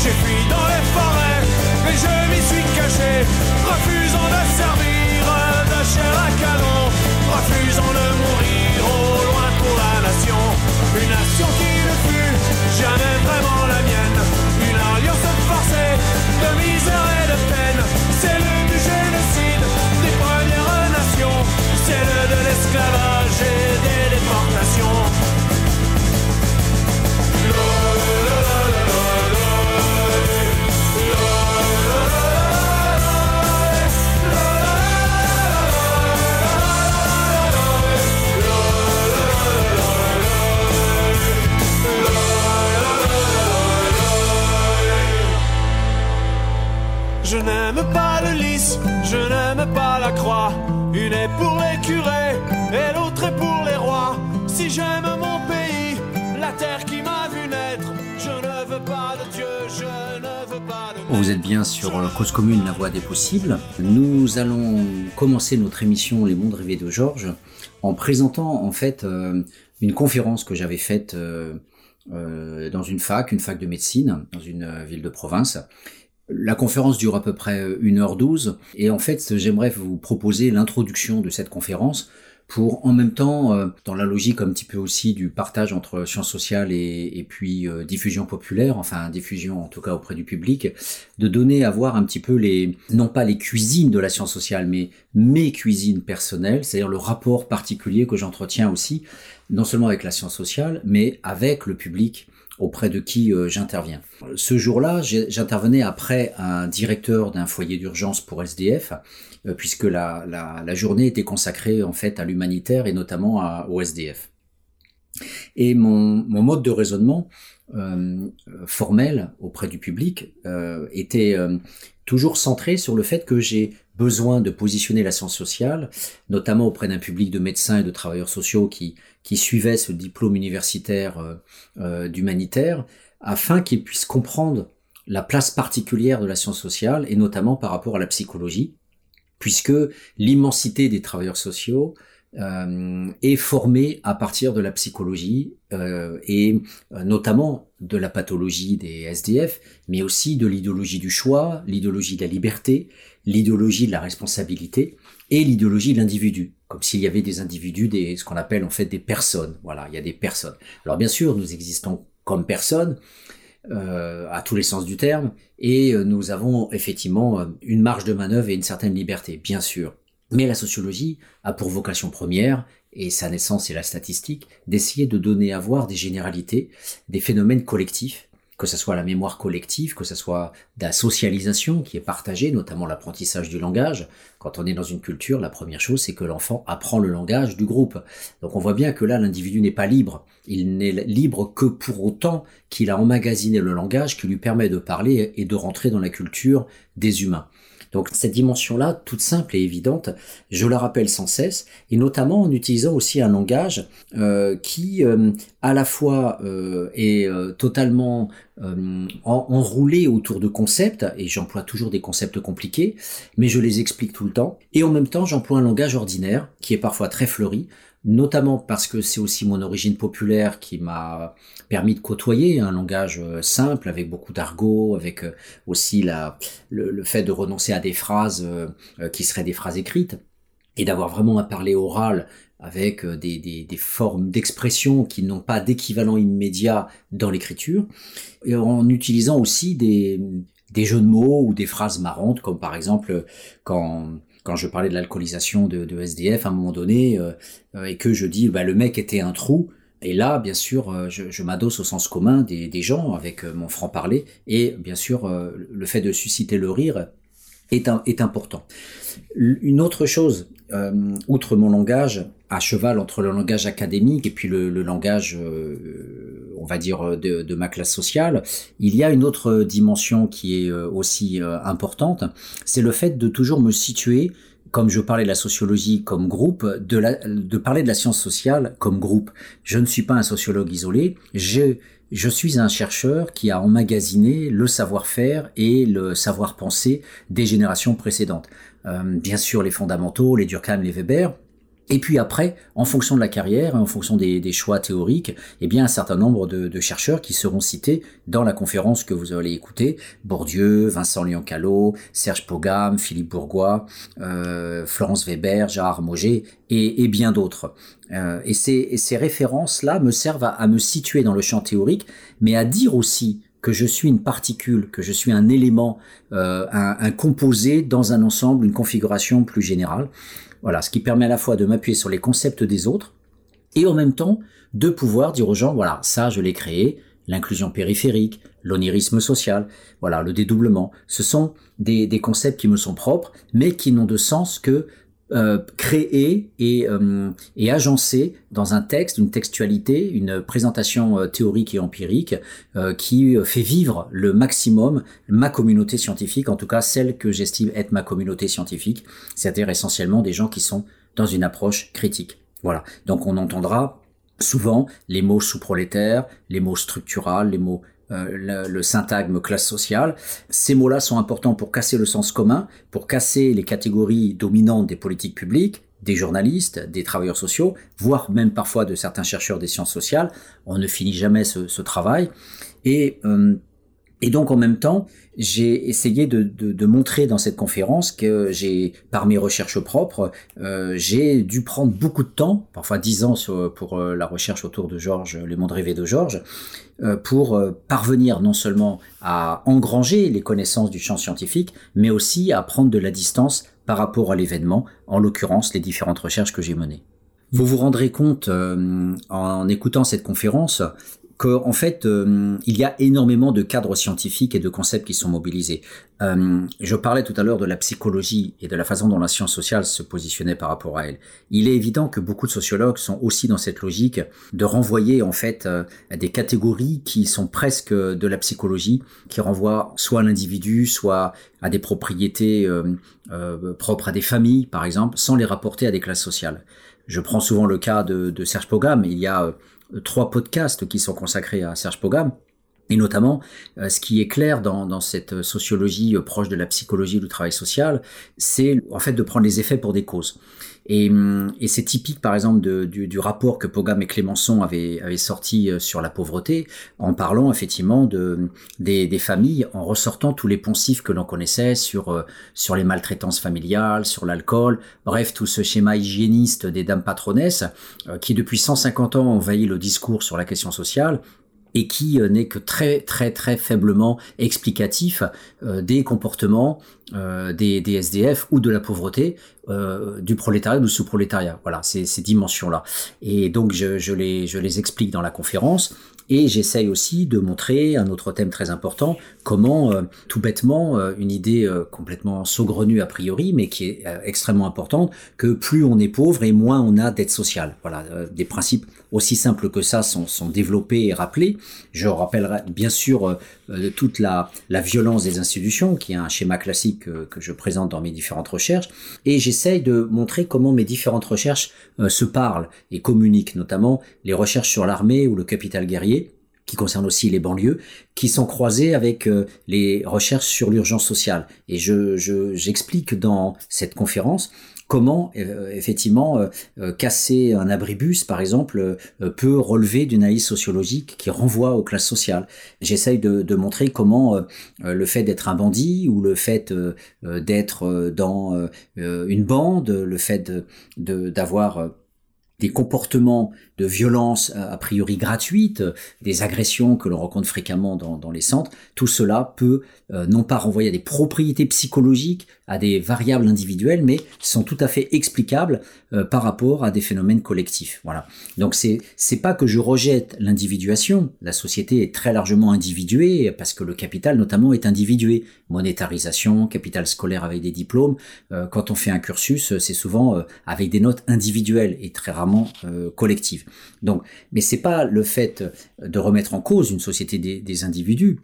J'ai fui dans les forêts, et je m'y suis caché. Refusant de servir croix. Une est pour les curés et l'autre est pour les rois. Si j'aime mon pays, la terre qui m'a vu naître, je ne veux pas de Dieu, je ne veux pas de Vous êtes bien sur euh, Cause Commune, la voie des possibles. Nous allons commencer notre émission Les mondes rêvés de Georges en présentant en fait euh, une conférence que j'avais faite euh, dans une fac, une fac de médecine, dans une ville de province. La conférence dure à peu près 1h12 et en fait j'aimerais vous proposer l'introduction de cette conférence pour en même temps, euh, dans la logique un petit peu aussi du partage entre sciences sociales et, et puis euh, diffusion populaire, enfin diffusion en tout cas auprès du public, de donner à voir un petit peu les, non pas les cuisines de la science sociale, mais mes cuisines personnelles, c'est-à-dire le rapport particulier que j'entretiens aussi, non seulement avec la science sociale, mais avec le public auprès de qui euh, j'interviens. Ce jour-là, j'intervenais après un directeur d'un foyer d'urgence pour SDF, euh, puisque la, journée était consacrée en fait à l'humanitaire et notamment à, au SDF. Et mon, mode de raisonnement euh, formel auprès du public était toujours centré sur le fait que j'ai besoin de positionner la science sociale, notamment auprès d'un public de médecins et de travailleurs sociaux qui, qui suivaient ce diplôme universitaire euh, euh, d'humanitaire, afin qu'ils puissent comprendre la place particulière de la science sociale, et notamment par rapport à la psychologie, puisque l'immensité des travailleurs sociaux euh, est formée à partir de la psychologie et notamment de la pathologie des SDF, mais aussi de l'idéologie du choix, l'idéologie de la liberté, l'idéologie de la responsabilité et l'idéologie de l'individu, comme s'il y avait des individus, des, ce qu'on appelle en fait des personnes. Voilà, il y a des personnes. Alors bien sûr, nous existons comme personnes, euh, à tous les sens du terme, et euh, nous avons effectivement euh, une marge de manœuvre et une certaine liberté, bien sûr. Mais la sociologie a pour vocation première, et sa naissance est la statistique, d'essayer de donner à voir des généralités, des phénomènes collectifs, que ce soit la mémoire collective, que ce soit la socialisation qui est partagée, notamment l'apprentissage du langage. Quand on est dans une culture, la première chose, c'est que l'enfant apprend le langage du groupe. Donc on voit bien que là, l'individu n'est pas libre. Il n'est libre que pour autant qu'il a emmagasiné le langage qui lui permet de parler et de rentrer dans la culture des humains. Donc cette dimension-là, toute simple et évidente, je la rappelle sans cesse, et notamment en utilisant aussi un langage euh, qui euh, à la fois euh, est totalement enroulé autour de concepts, et j'emploie toujours des concepts compliqués, mais je les explique tout le temps, et en même temps j'emploie un langage ordinaire qui est parfois très fleuri, notamment parce que c'est aussi mon origine populaire qui m'a permis de côtoyer un langage euh, simple avec beaucoup d'argot, avec euh, aussi le, fait de renoncer à des phrases euh, qui seraient des phrases écrites et d'avoir vraiment un parler oral avec des formes d'expression qui n'ont pas d'équivalent immédiat dans l'écriture, et en utilisant aussi des, des jeux de mots ou des phrases marrantes, comme par exemple quand quand je parlais de l'alcoolisation de, SDF à un moment donné, euh, euh, et que je dis bah, le mec était un trou, et là, bien sûr, euh, je, m'adosse au sens commun des, gens avec mon franc-parler, et bien sûr, le fait de susciter le rire est important. Une autre chose, outre mon langage, à cheval entre le langage académique et puis le, langage, on va dire, de, ma classe sociale, il y a une autre dimension qui est aussi importante, c'est le fait de toujours me situer comme je parlais de la sociologie comme groupe, de, parler de la science sociale comme groupe. Je ne suis pas un sociologue isolé, je suis un chercheur qui a emmagasiné le savoir-faire et le savoir-penser des générations précédentes. Euh, bien sûr les fondamentaux, les Durkheim, les Weber, et puis après, en fonction de la carrière, en fonction des, choix théoriques, eh bien un certain nombre de, chercheurs qui seront cités dans la conférence que vous allez écouter Bourdieu, Vincent Lyon-Callot, Serge Pogam, Philippe Bourgois, euh, Florence Weber, Gérard Moget et, bien d'autres. Euh, et, ces, ces références-là me servent à, à me situer dans le champ théorique, mais à dire aussi que je suis une particule, que je suis un élément, euh, un, composé dans un ensemble, une configuration plus générale. Voilà, ce qui permet à la fois de m'appuyer sur les concepts des autres et en même temps de pouvoir dire aux gens, voilà, ça je l'ai créé, l'inclusion périphérique, l'onirisme social, voilà, le dédoublement. Ce sont des, concepts qui me sont propres, mais qui n'ont de sens que euh, et, euh, et agencés dans un texte, une textualité, une présentation euh, théorique et empirique euh, qui fait vivre le maximum ma communauté scientifique, en tout cas celle que j'estime être ma communauté scientifique, c'est-à-dire essentiellement des gens qui sont dans une approche critique. Voilà. Donc on entendra souvent les mots sous-prolétaires, les mots structural, les mots euh, le, syntagme classe sociale. Ces mots-là sont importants pour casser le sens commun, pour casser les catégories dominantes des politiques publiques, des journalistes, des travailleurs sociaux, voire même parfois de certains chercheurs des sciences sociales. On ne finit jamais ce, ce travail. Et euh, et donc en même temps, j'ai essayé de, de, de, montrer dans cette conférence que j'ai, par mes recherches propres, euh, j'ai dû prendre beaucoup de temps, parfois dix ans pour euh, la recherche autour de Georges, les mondes rêvés de Georges, euh, pour parvenir non seulement à engranger les connaissances du champ scientifique, mais aussi à prendre de la distance par rapport à l'événement, en l'occurrence les différentes recherches que j'ai menées. Vous vous rendrez compte euh, en écoutant cette conférence qu'en fait, euh, il y a énormément de cadres scientifiques et de concepts qui sont mobilisés. Euh, je parlais tout à l'heure de la psychologie et de la façon dont la science sociale se positionnait par rapport à elle. Il est évident que beaucoup de sociologues sont aussi dans cette logique de renvoyer en fait euh, à des catégories qui sont presque de la psychologie, qui renvoient soit à l'individu, soit à des propriétés euh, propres à des familles, par exemple, sans les rapporter à des classes sociales. Je prends souvent le cas de, de Serge Pogam. Il y a trois podcasts qui sont consacrés à Serge Pogam. Et notamment, euh, ce qui est clair dans, dans cette sociologie euh, proche de la psychologie du travail social, c'est en fait de prendre les effets pour des causes. Et, hum, et c'est typique, par exemple, du, du, rapport que Pogam et Clémenceau avaient, avaient sorti euh, sur la pauvreté, en parlant effectivement de, des, des familles, en ressortant tous les poncifs que l'on connaissait sur, sur les maltraitances familiales, sur l'alcool, bref, tout ce schéma hygiéniste des dames patronesses, qui depuis 150 ans envahit le discours sur la question sociale, et qui n'est que très très très faiblement explicatif des comportements des, des, SDF ou de la pauvreté du prolétariat ou du sous-prolétariat. Voilà, ces, dimensions-là. Et donc je, les, explique dans la conférence et j'essaye aussi de montrer un autre thème très important, comment, euh, tout bêtement, euh, une idée euh, complètement saugrenue a priori, mais qui est extrêmement importante, que plus on est pauvre et moins on a d'aide sociale. Voilà, des principes aussi simples que ça sont, développés et rappelés. Je rappellerai bien sûr toute la, violence des institutions, qui est un schéma classique que je présente dans mes différentes recherches, et j'essaye de montrer comment mes différentes recherches se parlent et communiquent, notamment les recherches sur l'armée ou le capital guerrier, qui concerne aussi les banlieues, qui sont croisées avec euh, les recherches sur l'urgence sociale. Et je, j'explique dans cette conférence comment euh, effectivement euh, casser un abribus, par exemple, peut relever d'une analyse sociologique qui renvoie aux classes sociales. J'essaye de, de, montrer comment le fait d'être un bandit ou le fait d'être dans une bande, le fait de, d'avoir des comportements de violence a priori gratuite, des agressions que l'on rencontre fréquemment dans, dans, les centres, tout cela peut euh, non pas renvoyer à des propriétés psychologiques, à des variables individuelles, mais sont tout à fait explicables euh, par rapport à des phénomènes collectifs. Voilà. Donc c'est c'est pas que je rejette l'individuation. La société est très largement individuée parce que le capital notamment est individué. Monétarisation, capital scolaire avec des diplômes. Euh, quand on fait un cursus, c'est souvent avec des notes individuelles et très rarement collectives. Donc, mais c'est pas le fait de remettre en cause une société des, individus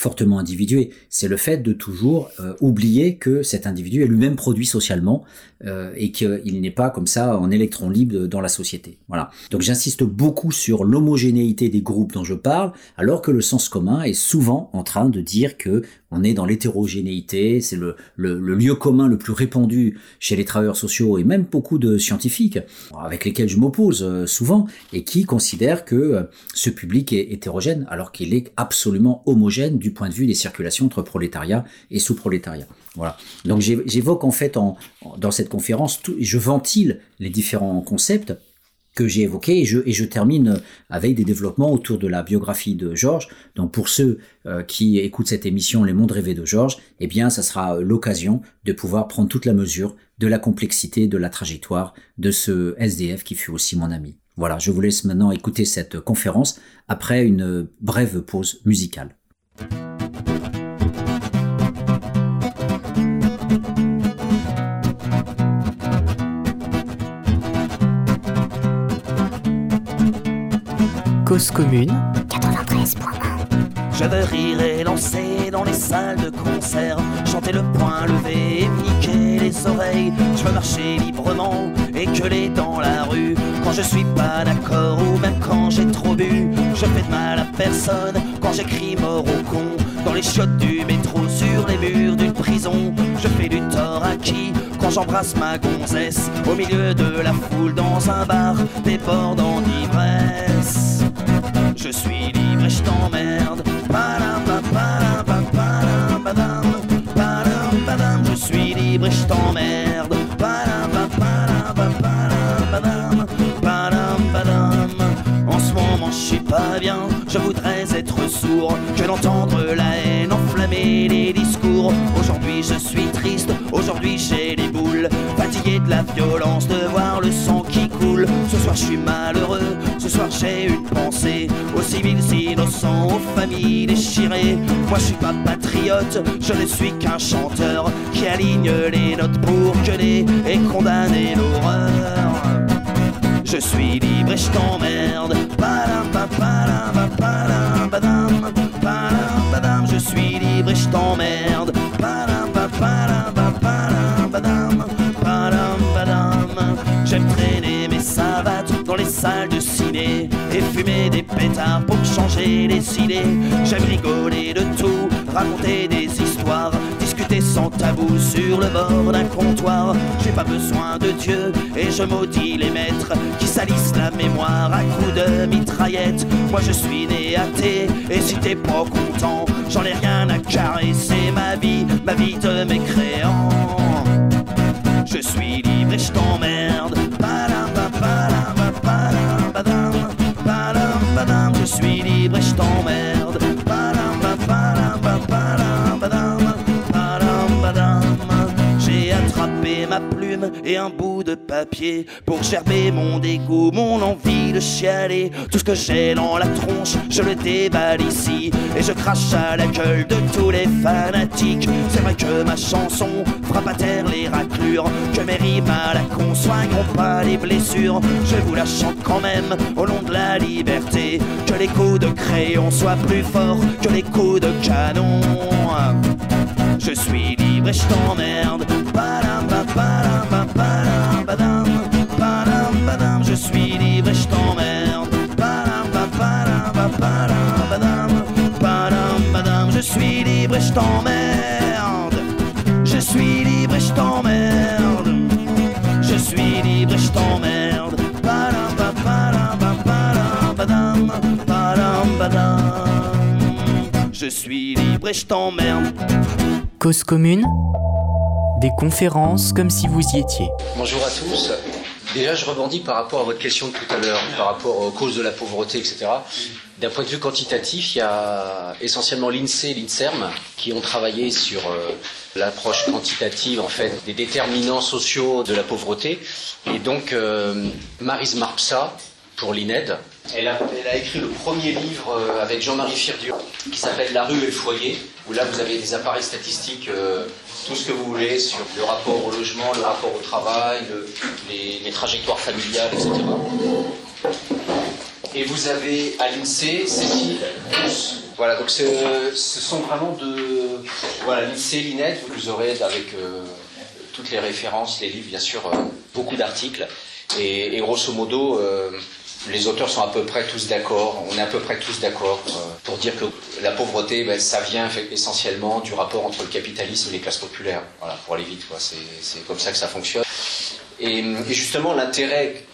fortement individués, c'est le fait de toujours euh, oublier que cet individu est lui-même produit socialement euh, et qu'il n'est pas comme ça en électron libre dans la société. Voilà. Donc j'insiste beaucoup sur l'homogénéité des groupes dont je parle, alors que le sens commun est souvent en train de dire que on est dans l'hétérogénéité, c'est le, le, lieu commun le plus répandu chez les travailleurs sociaux et même beaucoup de scientifiques avec lesquels je m'oppose euh, souvent et qui considèrent que euh, ce public est hétérogène alors qu'il est absolument homogène du point de vue des circulations entre prolétariat et sous-prolétariat. Voilà. Donc j'évoque en fait dans cette conférence, tout, je ventile les différents concepts que j'ai évoqué et je, et je termine avec des développements autour de la biographie de Georges. Donc pour ceux euh, qui écoutent cette émission Les mondes rêvés de Georges, eh bien ça sera l'occasion de pouvoir prendre toute la mesure de la complexité de la trajectoire de ce SDF qui fut aussi mon ami. Voilà, je vous laisse maintenant écouter cette conférence après une brève pause musicale. Cause commune. 93.1 Je veux rire et lancer dans les salles de concert, chanter le poing levé et Je veux marcher librement et gueuler dans la rue quand je suis pas d'accord ou même quand j'ai trop bu. Je fais de mal à personne quand j'écris mort au con dans les chiottes du métro sur les murs d'une prison. Je fais du tort à qui? Quand j'embrasse ma gonzesse au milieu de la foule dans un bar débordant d'ivresse. Je suis libre et je t'emmerde. Libre et je t'emmerde. En ce moment, je suis pas bien. Je voudrais être sourd que d'entendre la haine enflammer les discours. Aujourd'hui, je suis triste. Aujourd'hui, j'ai les boules. Fatigué de la violence, de voir le sang qui coule. Ce soir, je suis malheureux. Ce soir, j'ai une pensée aux civils innocents, aux familles déchirées. Moi, je suis pas patriote. Je ne suis qu'un chanteur qui aligne les notes pour gueuler et condamner l'horreur. Je suis libre et je t'emmerde. Je suis libre et je t'emmerde. Salles de ciné et fumer des pétards pour changer les idées. J'aime rigoler de tout, raconter des histoires sans tabou sur le bord d'un comptoir. J'ai pas besoin de Dieu et je maudis les maîtres qui salissent la mémoire à coups de mitraillette. Moi je suis né athée et si t'es pas content, j'en ai rien à caresser ma vie, ma vie de mécréant. Je suis libre et je t'emmerde. Suis libre et je t'emmerde. Et un bout de papier pour gerber mon dégoût, mon envie de chialer. Tout ce que j'ai dans la tronche, je le déballe ici et je crache à la gueule de tous les fanatiques. C'est vrai que ma chanson frappe à terre les raclures, que mes rimes à la con soigneront pas les blessures. Je vous la chante quand même au nom de la liberté, que les coups de crayon soient plus forts que les coups de canon. Je suis libre et je t'emmerde. Je suis libre et je t'emmerde. Je suis libre et je t'emmerde. Je suis libre et je t'emmerde. Je suis libre et je t'emmerde. Je suis libre et je t'emmerde. Cause commune, des conférences comme si vous y étiez. Bonjour à tous. Déjà, je rebondis par rapport à votre question de tout à l'heure, par rapport aux causes de la pauvreté, etc. D'un point de vue quantitatif, il y a essentiellement l'INSEE et l'INSERM qui ont travaillé sur euh, l'approche quantitative en fait des déterminants sociaux de la pauvreté. Et donc, euh, Marise Marpsa, pour l'INED, elle a, écrit le premier livre euh, avec Jean-Marie Firdieu qui s'appelle La rue et le foyer, où là vous avez des appareils statistiques, euh, tout ce que vous voulez sur le rapport au logement, le rapport au travail, le- les, trajectoires familiales, etc. Et vous avez à l'INSEE Cécile Pousse. Voilà, donc ce, sont vraiment de. Voilà, l'INSEE, l'INED, vous aurez avec euh, toutes les références, les livres, bien sûr, beaucoup d'articles. Et, et grosso modo, les auteurs sont à peu près tous d'accord, on est à peu près tous d'accord euh, pour dire que la pauvreté, ben, ça vient essentiellement du rapport entre le capitalisme et les classes populaires. Voilà, pour aller vite. C'est, comme ça que ça fonctionne. Et, justement, l'intérêt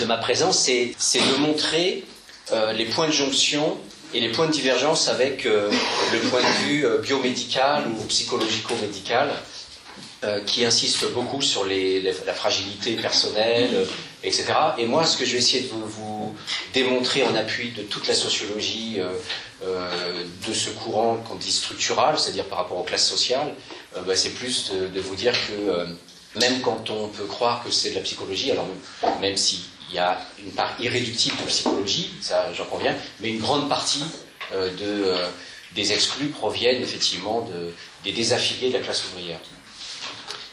de ma présence, c'est, de montrer euh, les points de jonction et les points de divergence avec euh, le point de vue biomédical ou psychologico-médical qui insiste beaucoup sur la fragilité personnelle, etc. Et moi, ce que je vais essayer de vous démontrer en appui de toute la sociologie euh, euh, de ce courant qu'on dit structural, c'est-à-dire par rapport aux classes sociales, euh, bah, c'est plus de, vous dire que même quand on peut croire que c'est de la psychologie, alors même s'il y a une part irréductible de psychologie, ça j'en conviens, mais une grande partie de, des exclus proviennent effectivement de, des désaffiliés de la classe ouvrière.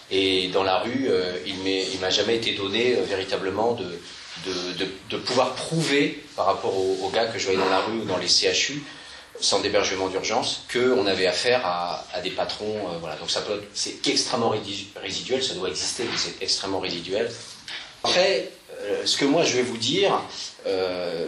Et dans la rue, il il m'a jamais été donné véritablement de, de, pouvoir prouver par rapport aux, gars que je voyais dans la rue ou dans les CHU, sans d'hébergement d'urgence, qu'on avait affaire à, des patrons. euh, voilà. Donc c'est extrêmement résiduel, ça doit exister, mais c'est extrêmement résiduel. Après, euh, ce que moi je vais vous dire, euh,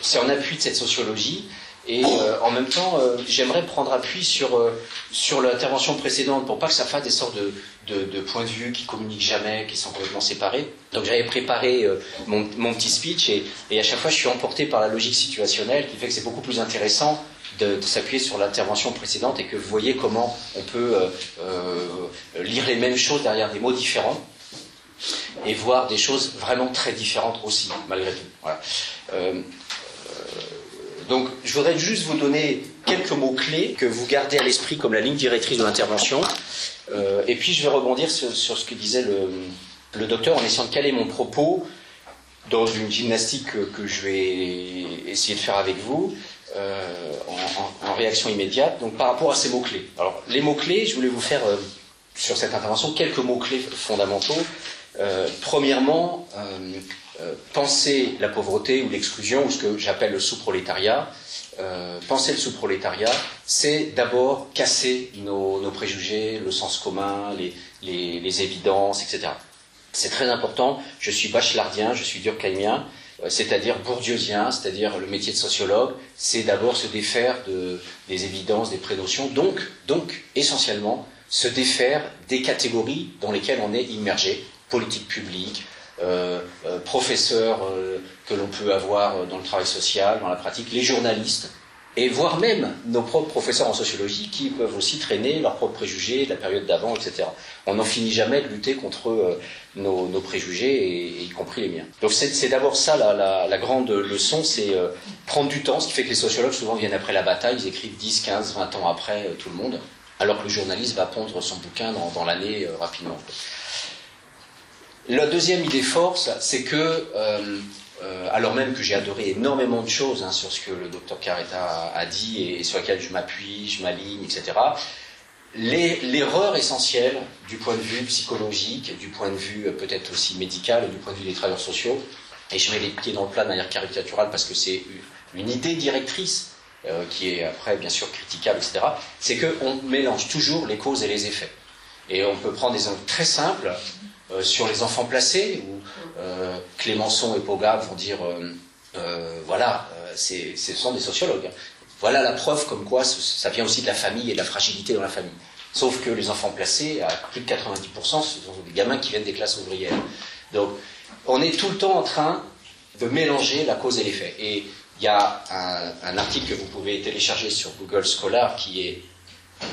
c'est en appui de cette sociologie. Et euh, en même temps, euh, j'aimerais prendre appui sur, euh, sur l'intervention précédente pour pas que ça fasse des sortes de, de, points de vue qui communiquent jamais, qui sont complètement séparés. Donc j'avais préparé mon, mon petit speech et, et à chaque fois je suis emporté par la logique situationnelle qui fait que c'est beaucoup plus intéressant de, de s'appuyer sur l'intervention précédente et que vous voyez comment on peut lire les mêmes choses derrière des mots différents et voir des choses vraiment très différentes aussi, malgré tout. Voilà. Donc, je voudrais juste vous donner quelques mots-clés que vous gardez à l'esprit comme la ligne directrice de l'intervention. Euh, et puis, je vais rebondir sur, ce que disait le, docteur en essayant de caler mon propos dans une gymnastique que, je vais essayer de faire avec vous. euh, en, réaction immédiate, donc par rapport à ces mots-clés. Alors, les mots-clés, je voulais vous faire euh, sur cette intervention quelques mots-clés fondamentaux. Premièrement, euh, penser la pauvreté ou l'exclusion, ou ce que j'appelle le sous-prolétariat, euh, penser le sous-prolétariat, c'est d'abord casser nos, préjugés, le sens commun, les, évidences, etc. C'est très important. Je suis bachelardien, je suis durkheimien, euh, c'est-à-dire bourdieusien, c'est-à-dire le métier de sociologue, c'est d'abord se défaire de, des évidences, des prénotions, donc, donc essentiellement se défaire des catégories dans lesquelles on est immergé, politique publique, professeurs euh, que l'on peut avoir dans le travail social, dans la pratique, les journalistes, et voire même nos propres professeurs en sociologie qui peuvent aussi traîner leurs propres préjugés de la période d'avant, etc. On n'en finit jamais de lutter contre euh, nos, préjugés, y compris les miens. Donc c'est d'abord ça la, la, grande leçon, c'est euh, prendre du temps, ce qui fait que les sociologues souvent viennent après la bataille, ils écrivent 10, 15, 20 ans après euh, tout le monde, alors que le journaliste va pondre son bouquin dans l'année rapidement. La deuxième idée force, c'est que euh, alors même que j'ai adoré énormément de choses hein, sur ce que le docteur Carretta a, dit et, sur lesquelles je m'appuie, je m'aligne, etc. L'erreur essentielle du point de vue psychologique, du point de vue euh, peut-être aussi médical, du point de vue des travailleurs sociaux, et je mets les pieds dans le plat de manière caricaturale parce que c'est une idée directrice euh, qui est après bien sûr critiquable, etc., c'est qu'on mélange toujours les causes et les effets. Et on peut prendre des exemples très simples sur les enfants placés, où euh, Clémenceau et Pogab vont dire euh, euh, voilà, ce sont des sociologues. Voilà la preuve comme quoi ça vient aussi de la famille et de la fragilité dans la famille. Sauf que les enfants placés, à plus de 90%, ce sont des gamins qui viennent des classes ouvrières. Donc, on est tout le temps en train de mélanger la cause et l'effet. Et il y a un, article que vous pouvez télécharger sur Google Scholar qui est,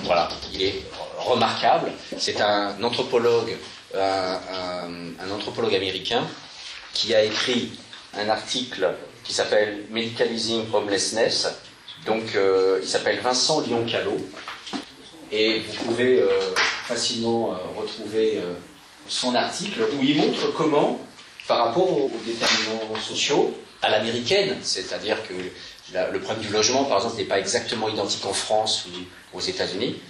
voilà, il est remarquable. C'est un anthropologue un, anthropologue américain qui a écrit un article qui s'appelle Medicalizing Homelessness. Donc, euh, il s'appelle Vincent Lyon-Callot. Et vous pouvez euh, facilement euh, retrouver son article où il montre comment, par rapport aux, déterminants sociaux, à l'américaine, c'est-à-dire que le problème du logement, par exemple, n'est pas exactement identique en France ou aux États-Unis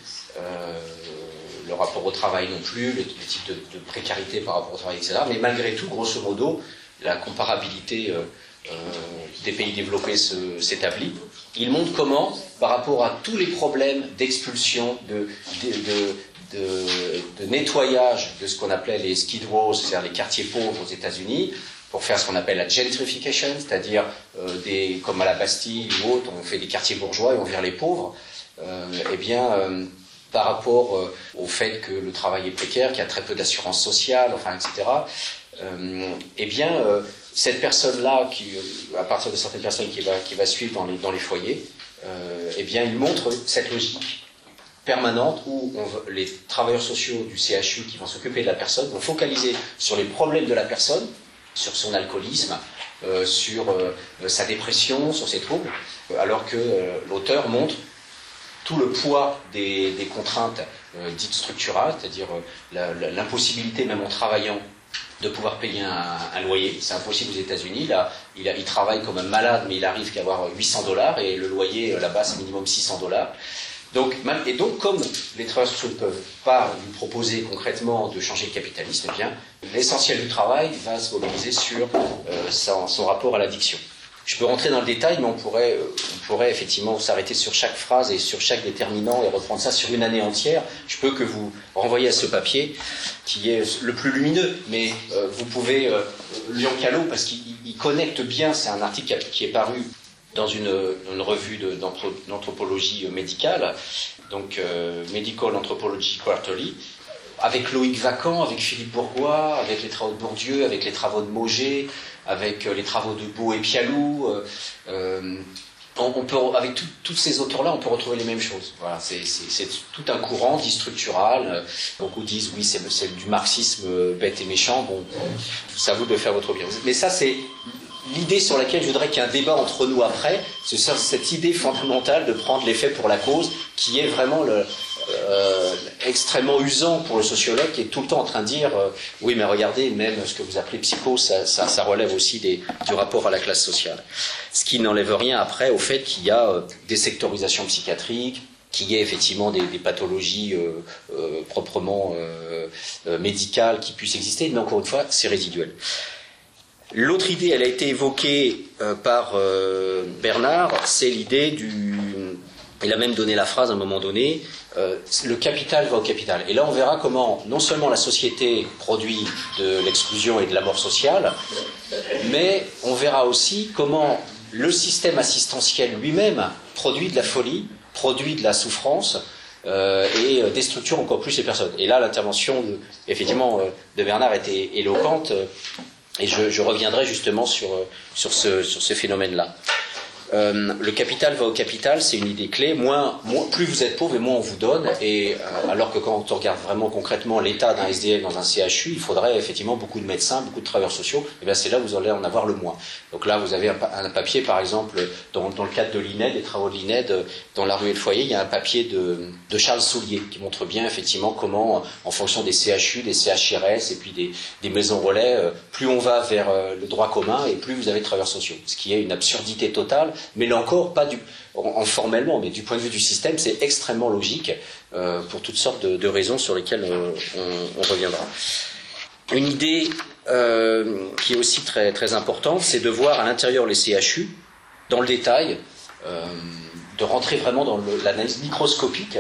le rapport au travail non plus, le, type de, précarité par rapport au travail, etc. Mais malgré tout, grosso modo, la comparabilité euh, euh, des pays développés s'établit. Il montre comment, par rapport à tous les problèmes d'expulsion, de, nettoyage de ce qu'on appelait les skid rows, c'est-à-dire les quartiers pauvres aux États-Unis, pour faire ce qu'on appelle la gentrification, c'est-à-dire euh, des, comme à la Bastille ou autre, on fait des quartiers bourgeois et on vire les pauvres. eh bien, par rapport euh, au fait que le travail est précaire, qu'il y a très peu d'assurance sociale, enfin, etc., euh, eh bien, euh, cette personne-là, qui, à partir de certaines personnes qui va, qui va suivre dans les, dans les foyers, eh bien, il montre cette logique permanente où les travailleurs sociaux du CHU qui vont s'occuper de la personne vont focaliser sur les problèmes de la personne, sur son alcoolisme, sur sa dépression, sur ses troubles, alors que l'auteur montre tout le poids des, contraintes euh, dites structurales, c'est-à-dire euh, l'impossibilité, même en travaillant, de pouvoir payer un, loyer. C'est impossible aux États-Unis. Là, il, il, travaille comme un malade, mais il arrive qu'à avoir 800 dollars et le loyer euh, là-bas, c'est minimum 600 dollars. Donc, et donc, comme les travailleurs ne peuvent pas lui proposer concrètement de changer le capitalisme, eh l'essentiel du travail va se mobiliser sur son rapport à l'addiction. Je peux rentrer dans le détail, mais on pourrait, euh, on pourrait effectivement s'arrêter sur chaque phrase et sur chaque déterminant et reprendre ça sur une année entière. Je peux que vous renvoyer à ce papier qui est le plus lumineux, mais euh, vous pouvez euh, Lyon Callot parce qu'il connecte bien. C'est un article qui est paru dans une, revue d'anthropologie médicale, donc Medical Anthropology Quarterly, avec Loïc Vacan, avec Philippe Bourgois, avec les travaux de Bourdieu, avec les travaux de Mauger, avec euh, les travaux de Beau et Pialou. Euh, euh, on, peut, avec tous ces auteurs-là, on peut retrouver les mêmes choses. C'est tout un courant dit structural. Beaucoup disent oui, c'est du marxisme bête et méchant. Bon, ça vous de faire votre opinion. Mais ça, c'est l'idée sur laquelle je voudrais qu'il y ait un débat entre nous après. C'est cette idée fondamentale de prendre l'effet pour la cause, qui est vraiment le, euh, extrêmement usant pour le sociologue qui est tout le temps en train de dire euh, oui mais regardez même ce que vous appelez psycho ça, ça, relève aussi du rapport à la classe sociale ce qui n'enlève rien après au fait qu'il y a euh, des sectorisations psychiatriques qu'il y ait effectivement des, pathologies proprement médicales qui puissent exister mais encore une fois c'est résiduel L'autre idée, elle a été évoquée par Bernard, c'est l'idée du. Il a même donné la phrase à un moment donné euh, le capital va au capital. Et là, on verra comment non seulement la société produit de l'exclusion et de la mort sociale, mais on verra aussi comment le système assistentiel lui-même produit de la folie, produit de la souffrance euh, et euh, déstructure encore plus les personnes. Et là, l'intervention, effectivement, de Bernard était éloquente, et je, reviendrai justement sur, sur ce, sur ce phénomène-là. Euh, le capital va au capital, c'est une idée clé. Plus vous êtes pauvre et moins on vous donne. Et euh, alors que quand on regarde vraiment concrètement l'état d'un SDF dans un CHU, il faudrait effectivement beaucoup de médecins, beaucoup de travailleurs sociaux. Et bien c'est là où vous allez en avoir le moins. Donc là, vous avez un, papier, par exemple, dans, le cadre de l'INED, des travaux de l'INED, dans la rue et le foyer, il y a un papier de, Charles Soulier qui montre bien effectivement comment, en fonction des CHU, des CHRS et puis des, maisons relais, euh, plus on va vers le droit commun et plus vous avez de travailleurs sociaux. Ce qui est une absurdité totale mais là encore, pas en, formellement, mais du point de vue du système, c'est extrêmement logique euh, pour toutes sortes de, raisons sur lesquelles on, reviendra. Une idée euh, qui est aussi très, très importante, c'est de voir à l'intérieur les CHU, dans le détail, euh, de rentrer vraiment dans l'analyse microscopique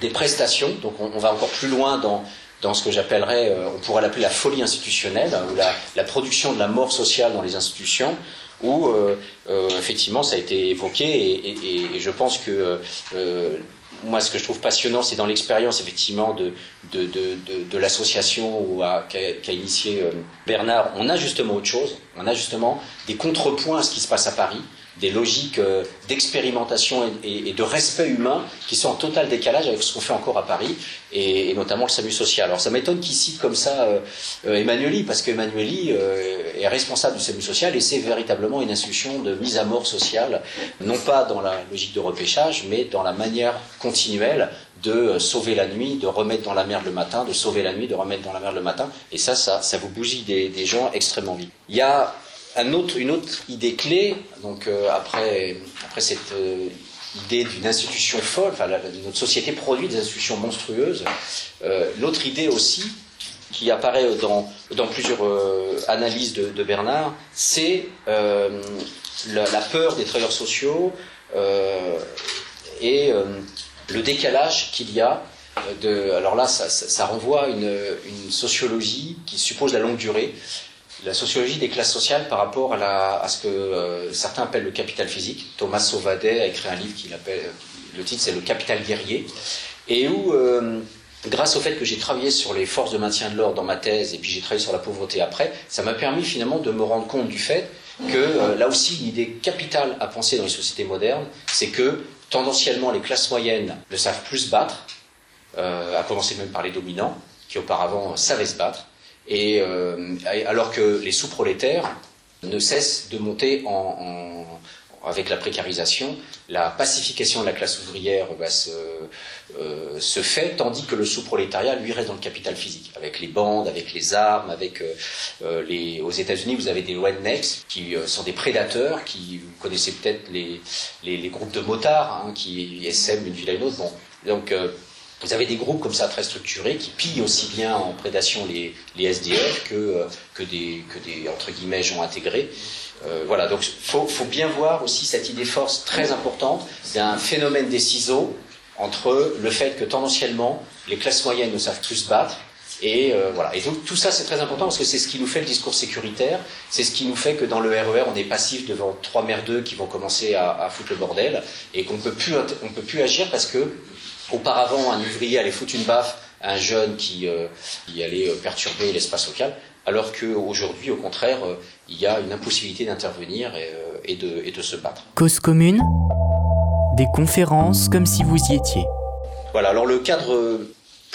des prestations. Donc on, va encore plus loin dans, dans ce que j'appellerais, on pourrait l'appeler la folie institutionnelle, ou la, la, production de la mort sociale dans les institutions, où euh, euh, effectivement ça a été évoqué et, je pense que euh, moi, ce que je trouve passionnant, c'est dans l'expérience effectivement de, de, de, l'association qu'a initié Bernard, on a justement autre chose, on a justement des contrepoints à ce qui se passe à Paris, des logiques euh, d'expérimentation et, de respect humain qui sont en total décalage avec ce qu'on fait encore à Paris, et, notamment le SAMU social. Alors ça m'étonne qu'il cite comme ça euh, euh, Emmanueli, parce qu'Emmanueli est responsable du SAMU social et c'est véritablement une institution de mise à mort sociale, non pas dans la logique de repêchage, mais dans la manière continuelle de sauver la nuit, de remettre dans la merde le matin, de sauver la nuit, de remettre dans la merde le matin. Et ça, ça, ça vous bousille des, gens extrêmement vite. Il y a une autre idée clé, donc euh, après, cette euh, idée d'une institution folle, enfin notre société produit des institutions monstrueuses, euh, l'autre idée aussi qui apparaît dans, plusieurs analyses de, Bernard, c'est la, peur des travailleurs sociaux et le décalage qu'il y a alors là, ça, renvoie à une, sociologie qui suppose la longue durée la sociologie des classes sociales par rapport à, ce que euh, certains appellent le capital physique. Thomas Sauvadet a écrit un livre qui appelle, le titre c'est Le capital guerrier, et où, euh, grâce au fait que j'ai travaillé sur les forces de maintien de l'ordre dans ma thèse, et puis j'ai travaillé sur la pauvreté après, ça m'a permis finalement de me rendre compte du fait que euh, là aussi, l'idée capitale à penser dans les sociétés modernes, c'est que tendanciellement les classes moyennes ne savent plus se battre, à commencer même par les dominants, qui auparavant savaient se battre, et euh, alors que les sous-prolétaires ne cessent de monter en, avec la précarisation, la pacification de la classe ouvrière bah, euh, se, fait, tandis que le sous-prolétariat, lui, reste dans le capital physique, avec les bandes, avec les armes, avec euh, les... Aux États-Unis, vous avez des rednecks qui sont des prédateurs, qui vous connaissez peut-être les, les, groupes de motards, hein, qui sèment une ville à une autre. Bon, donc vous avez des groupes comme ça très structurés qui pillent aussi bien en prédation les, les SDF que, euh, que, des, que des entre guillemets gens intégrés. Euh, voilà, donc il faut, faut, bien voir aussi cette idée force très importante d'un phénomène des ciseaux entre le fait que tendanciellement les classes moyennes ne savent plus se battre et euh, voilà. Et donc tout ça c'est très important parce que c'est ce qui nous fait le discours sécuritaire, c'est ce qui nous fait que dans le RER e on est passif devant trois merdeux qui vont commencer à, à foutre le bordel et qu'on peut plus on peut plus agir parce que Auparavant, un ouvrier allait foutre une baffe à un jeune qui, euh, allait euh, perturber l'espace local, alors qu'aujourd'hui, au contraire, euh, il y a une impossibilité d'intervenir et, de, et de se battre. Cause commune, des conférences comme si vous y étiez. Voilà, alors le cadre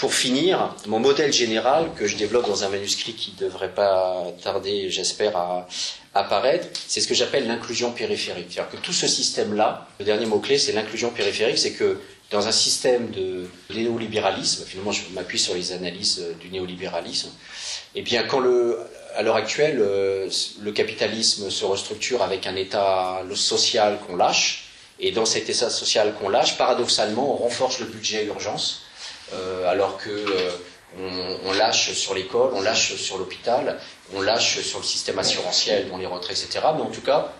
pour finir, mon modèle général que je développe dans un manuscrit qui ne devrait pas tarder, j'espère, à apparaître, c'est ce que j'appelle l'inclusion périphérique. C'est-à-dire que tout ce système-là, le dernier mot-clé, c'est l'inclusion périphérique, c'est que dans un système de néolibéralisme, finalement je m'appuie sur les analyses euh, du néolibéralisme, et eh bien quand le, à l'heure actuelle euh, le capitalisme se restructure avec un état social qu'on lâche, et dans cet état social qu'on lâche, paradoxalement on renforce le budget urgence, euh, alors que on, lâche sur l'école, on lâche sur l'hôpital, on lâche sur le système assurantiel, dont les retraits, etc. Mais en tout cas,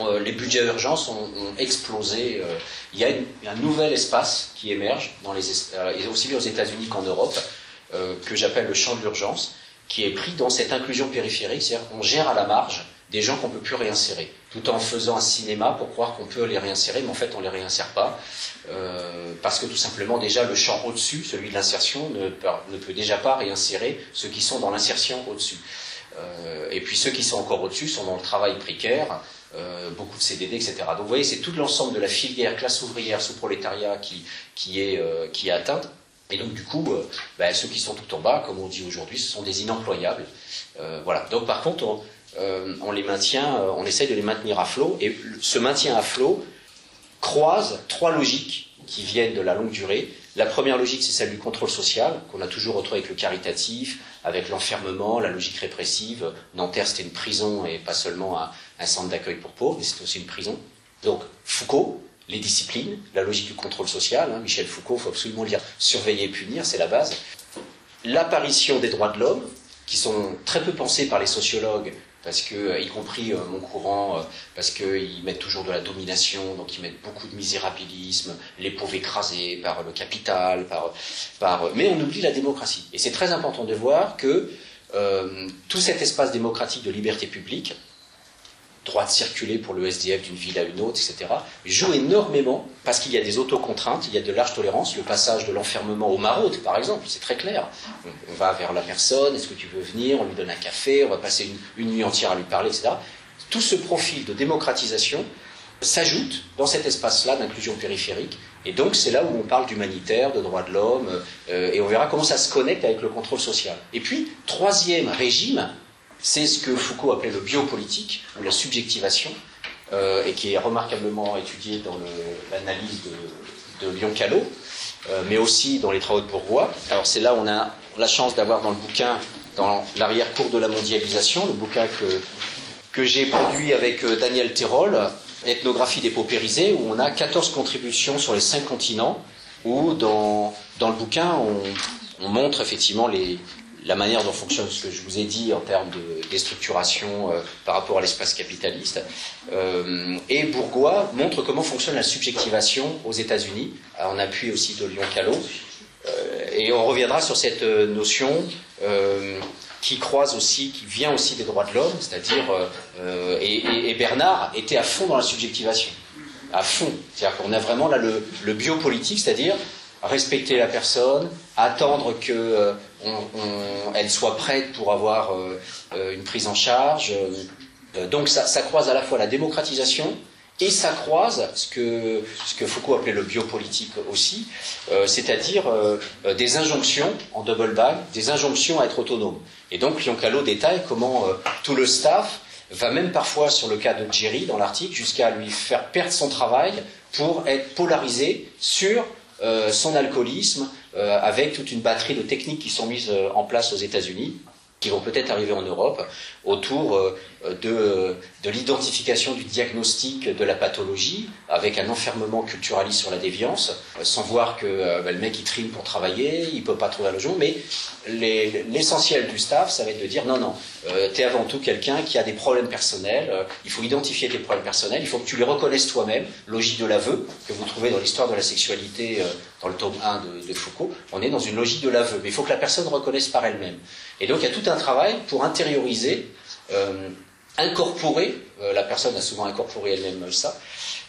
euh, les budgets d'urgence ont, explosé. Euh, il y a un nouvel espace qui émerge, dans les, euh, aussi bien aux États-Unis qu'en Europe, que j'appelle le champ de l'urgence, qui est pris dans cette inclusion périphérique, c'est-à-dire qu'on gère à la marge des gens qu'on ne peut plus réinsérer, tout en faisant un cinéma pour croire qu'on peut les réinsérer, mais en fait on ne les réinsère pas, parce que tout simplement déjà le champ au-dessus, celui de l'insertion, ne, ne, peut déjà pas réinsérer ceux qui sont dans l'insertion au-dessus. et puis ceux qui sont encore au-dessus sont dans le travail précaire, beaucoup de CDD, etc. Donc vous voyez, c'est tout l'ensemble de la filière classe ouvrière sous prolétariat qui, qui, est, qui est atteinte. Et donc du coup, ben, ceux qui sont tout en bas, comme on dit aujourd'hui, ce sont des inemployables. voilà. Donc par contre, on, on les maintient, on essaye de les maintenir à flot. Et ce maintien à flot croise trois logiques qui viennent de la longue durée. La première logique, c'est celle du contrôle social, qu'on a toujours retrouvé avec le caritatif, avec l'enfermement, la logique répressive. Nanterre, c'était une prison et pas seulement un, centre d'accueil pour pauvres, mais c'était aussi une prison. Donc, Foucault, les disciplines, la logique du contrôle social. Hein, Michel Foucault, il faut absolument lire Surveiller et punir, c'est la base. L'apparition des droits de l'homme, qui sont très peu pensés par les sociologues, parce que, euh, y compris euh, mon courant, euh, parce qu'ils mettent toujours de la domination, donc ils mettent beaucoup de misérabilisme, les pauvres écrasés par le capital, par, par, mais on oublie la démocratie. Et c'est très important de voir que tout cet espace démocratique de liberté publique, droit de circuler pour le SDF d'une ville à une autre, etc., joue énormément parce qu'il y a des autocontraintes, il y a de large tolérance, le passage de l'enfermement au maraude, par exemple, c'est très clair. On, va vers la personne, est-ce que tu veux venir, on lui donne un café, on va passer une, nuit entière à lui parler, etc. Tout ce profil de démocratisation s'ajoute dans cet espace-là d'inclusion périphérique. Et donc c'est là où on parle d'humanitaire, de droits de l'homme, euh, et on verra comment ça se connecte avec le contrôle social. Et puis, troisième régime, c'est ce que Foucault appelait le biopolitique, ou la subjectivation, euh, et qui est remarquablement étudié dans l'analyse de, de Lyon Callot, euh, mais aussi dans les travaux de Bourgois. Alors c'est là où on a la chance d'avoir dans le bouquin, dans l'arrière-cour de la mondialisation, le bouquin que, que j'ai produit avec euh, Daniel Terrol, Ethnographie des paupérisés, où on a 14 contributions sur les cinq continents, où dans, dans le bouquin on montre effectivement les, la manière dont fonctionne ce que je vous ai dit en termes de déstructuration euh, par rapport à l'espace capitaliste. Euh, et Bourgois montre comment fonctionne la subjectivation aux États-Unis, en appui aussi de Lyon Callot. Euh, et on reviendra sur cette notion qui croise aussi, qui vient aussi des droits de l'homme, c'est-à-dire, et, Bernard était à fond dans la subjectivation, à fond. C'est-à-dire qu'on a vraiment là le, biopolitique, c'est-à-dire respecter la personne, attendre euh, soit prête pour avoir euh, euh, une prise en charge. donc ça, croise à la fois la démocratisation et ça croise ce que, Foucault appelait le biopolitique aussi, c'est-à-dire des injonctions en double bag, des injonctions à être autonome. Et donc Lyoncalo détaille comment tout le staff va même parfois, sur le cas de Jerry dans l'article, jusqu'à lui faire perdre son travail pour être polarisé sur euh, son alcoolisme, euh, avec toute une batterie de techniques qui sont mises euh, en place aux États-Unis, qui vont peut-être arriver en Europe, autour de, de l'identification du diagnostic de la pathologie, avec un enfermement culturaliste sur la déviance, sans voir que bah, le mec il trime pour travailler, il peut pas trouver un logement, mais l'essentiel du staff, ça va être de dire non, non, tu es avant tout quelqu'un qui a des problèmes personnels, il faut identifier tes problèmes personnels, il faut que tu les reconnaisses toi-même, logique de l'aveu, que vous trouvez dans l'histoire de la sexualité dans le tome 1 de, Foucault, on est dans une logique de l'aveu. Mais il faut que la personne reconnaisse par elle-même. Et donc il y a tout un travail pour intérioriser, euh, incorporer, euh, la personne a souvent incorporé elle-même ça.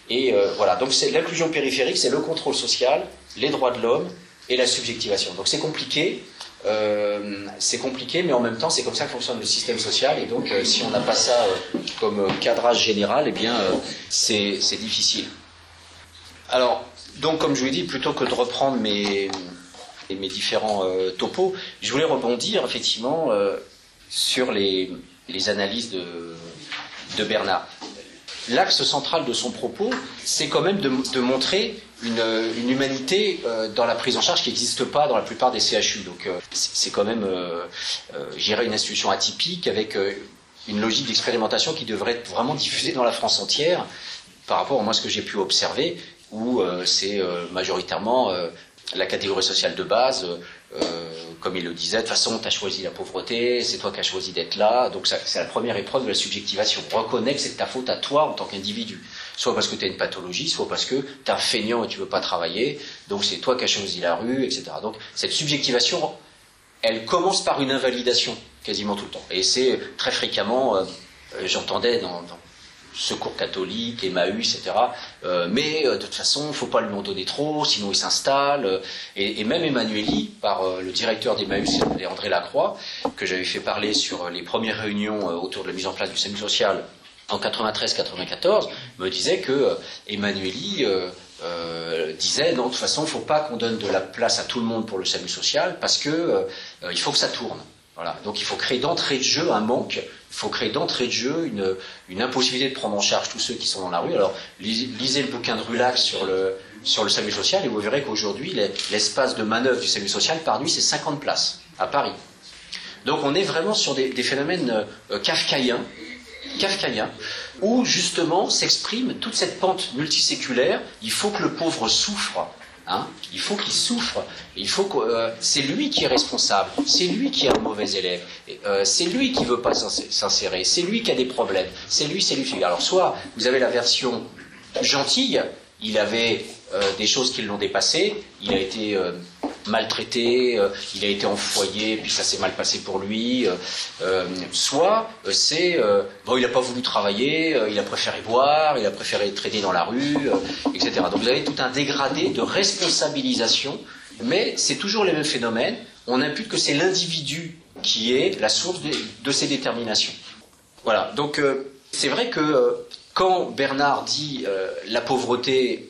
Et euh, voilà, donc c'est l'inclusion périphérique, c'est le contrôle social, les droits de l'homme et la subjectivation. Donc c'est compliqué, c'est compliqué, mais en même temps, c'est comme ça que fonctionne le système social. Et donc, si on n'a pas ça comme cadrage général, eh bien, c'est difficile. Alors, donc, comme je vous l'ai dit, plutôt que de reprendre mes, mes différents euh, topos, je voulais rebondir effectivement euh, sur les, analyses de, Bernard. L'axe central de son propos, c'est quand même de, montrer une, humanité euh, dans la prise en charge qui n'existe pas dans la plupart des CHU. Donc, c'est quand même, j'irais, une institution atypique avec une logique d'expérimentation qui devrait être vraiment diffusée dans la France entière par rapport à moi ce que j'ai pu observer où euh, c'est euh, majoritairement euh, la catégorie sociale de base, comme il le disait, de toute façon, tu as choisi la pauvreté, c'est toi qui as choisi d'être là, donc c'est la première épreuve de la subjectivation. Reconnais que c'est ta faute à toi en tant qu'individu. Soit parce que tu as une pathologie, soit parce que tu es un feignant et tu veux pas travailler, donc c'est toi qui as choisi la rue, etc. Donc cette subjectivation, elle commence par une invalidation, quasiment tout le temps. Et c'est très fréquemment, j'entendais dans Secours catholique, Emmaüs, etc. Euh, mais euh, de toute façon, il ne faut pas lui en donner trop, sinon il s'installe. Euh, et, même Emmanueli, par le directeur d'Emmaüs, André Lacroix, que j'avais fait parler sur les premières réunions autour de la mise en place du SEM social en 93-94, me disait que Emmanueli disait non, de toute façon, il ne faut pas qu'on donne de la place à tout le monde pour le salut social parce que il faut que ça tourne. Voilà. Donc il faut créer d'entrée de jeu un manque, il faut créer d'entrée de jeu une, impossibilité de prendre en charge tous ceux qui sont dans la rue. Alors lisez, le bouquin de Rulax sur le, sur social et vous verrez qu'aujourd'hui l'espace de manœuvre du salut social par nuit c'est 50 places à Paris. Donc on est vraiment sur des, phénomènes euh, kafkaïens, kafkaïens, où justement s'exprime toute cette pente multiséculaire. Il faut que le pauvre souffre Hein, il faut qu'il souffre. Il faut que euh, c'est lui qui est responsable. C'est lui qui est un mauvais élève. Euh, c'est lui qui veut pas s'insérer. C'est lui qui a des problèmes. C'est lui, c'est lui. Alors soit vous avez la version gentille. Il avait euh, des choses qui l'ont dépassé. Il a été maltraité, euh, il a été en foyer, puis ça s'est mal passé pour lui. Euh, euh, soit c'est, bon, il n'a pas voulu travailler, il a préféré boire, il a préféré traîner dans la rue, etc. Donc vous avez tout un dégradé de responsabilisation, mais c'est toujours les mêmes phénomènes. On impute que c'est l'individu qui est la source de, ces déterminations. Voilà, donc c'est vrai que quand Bernard dit la pauvreté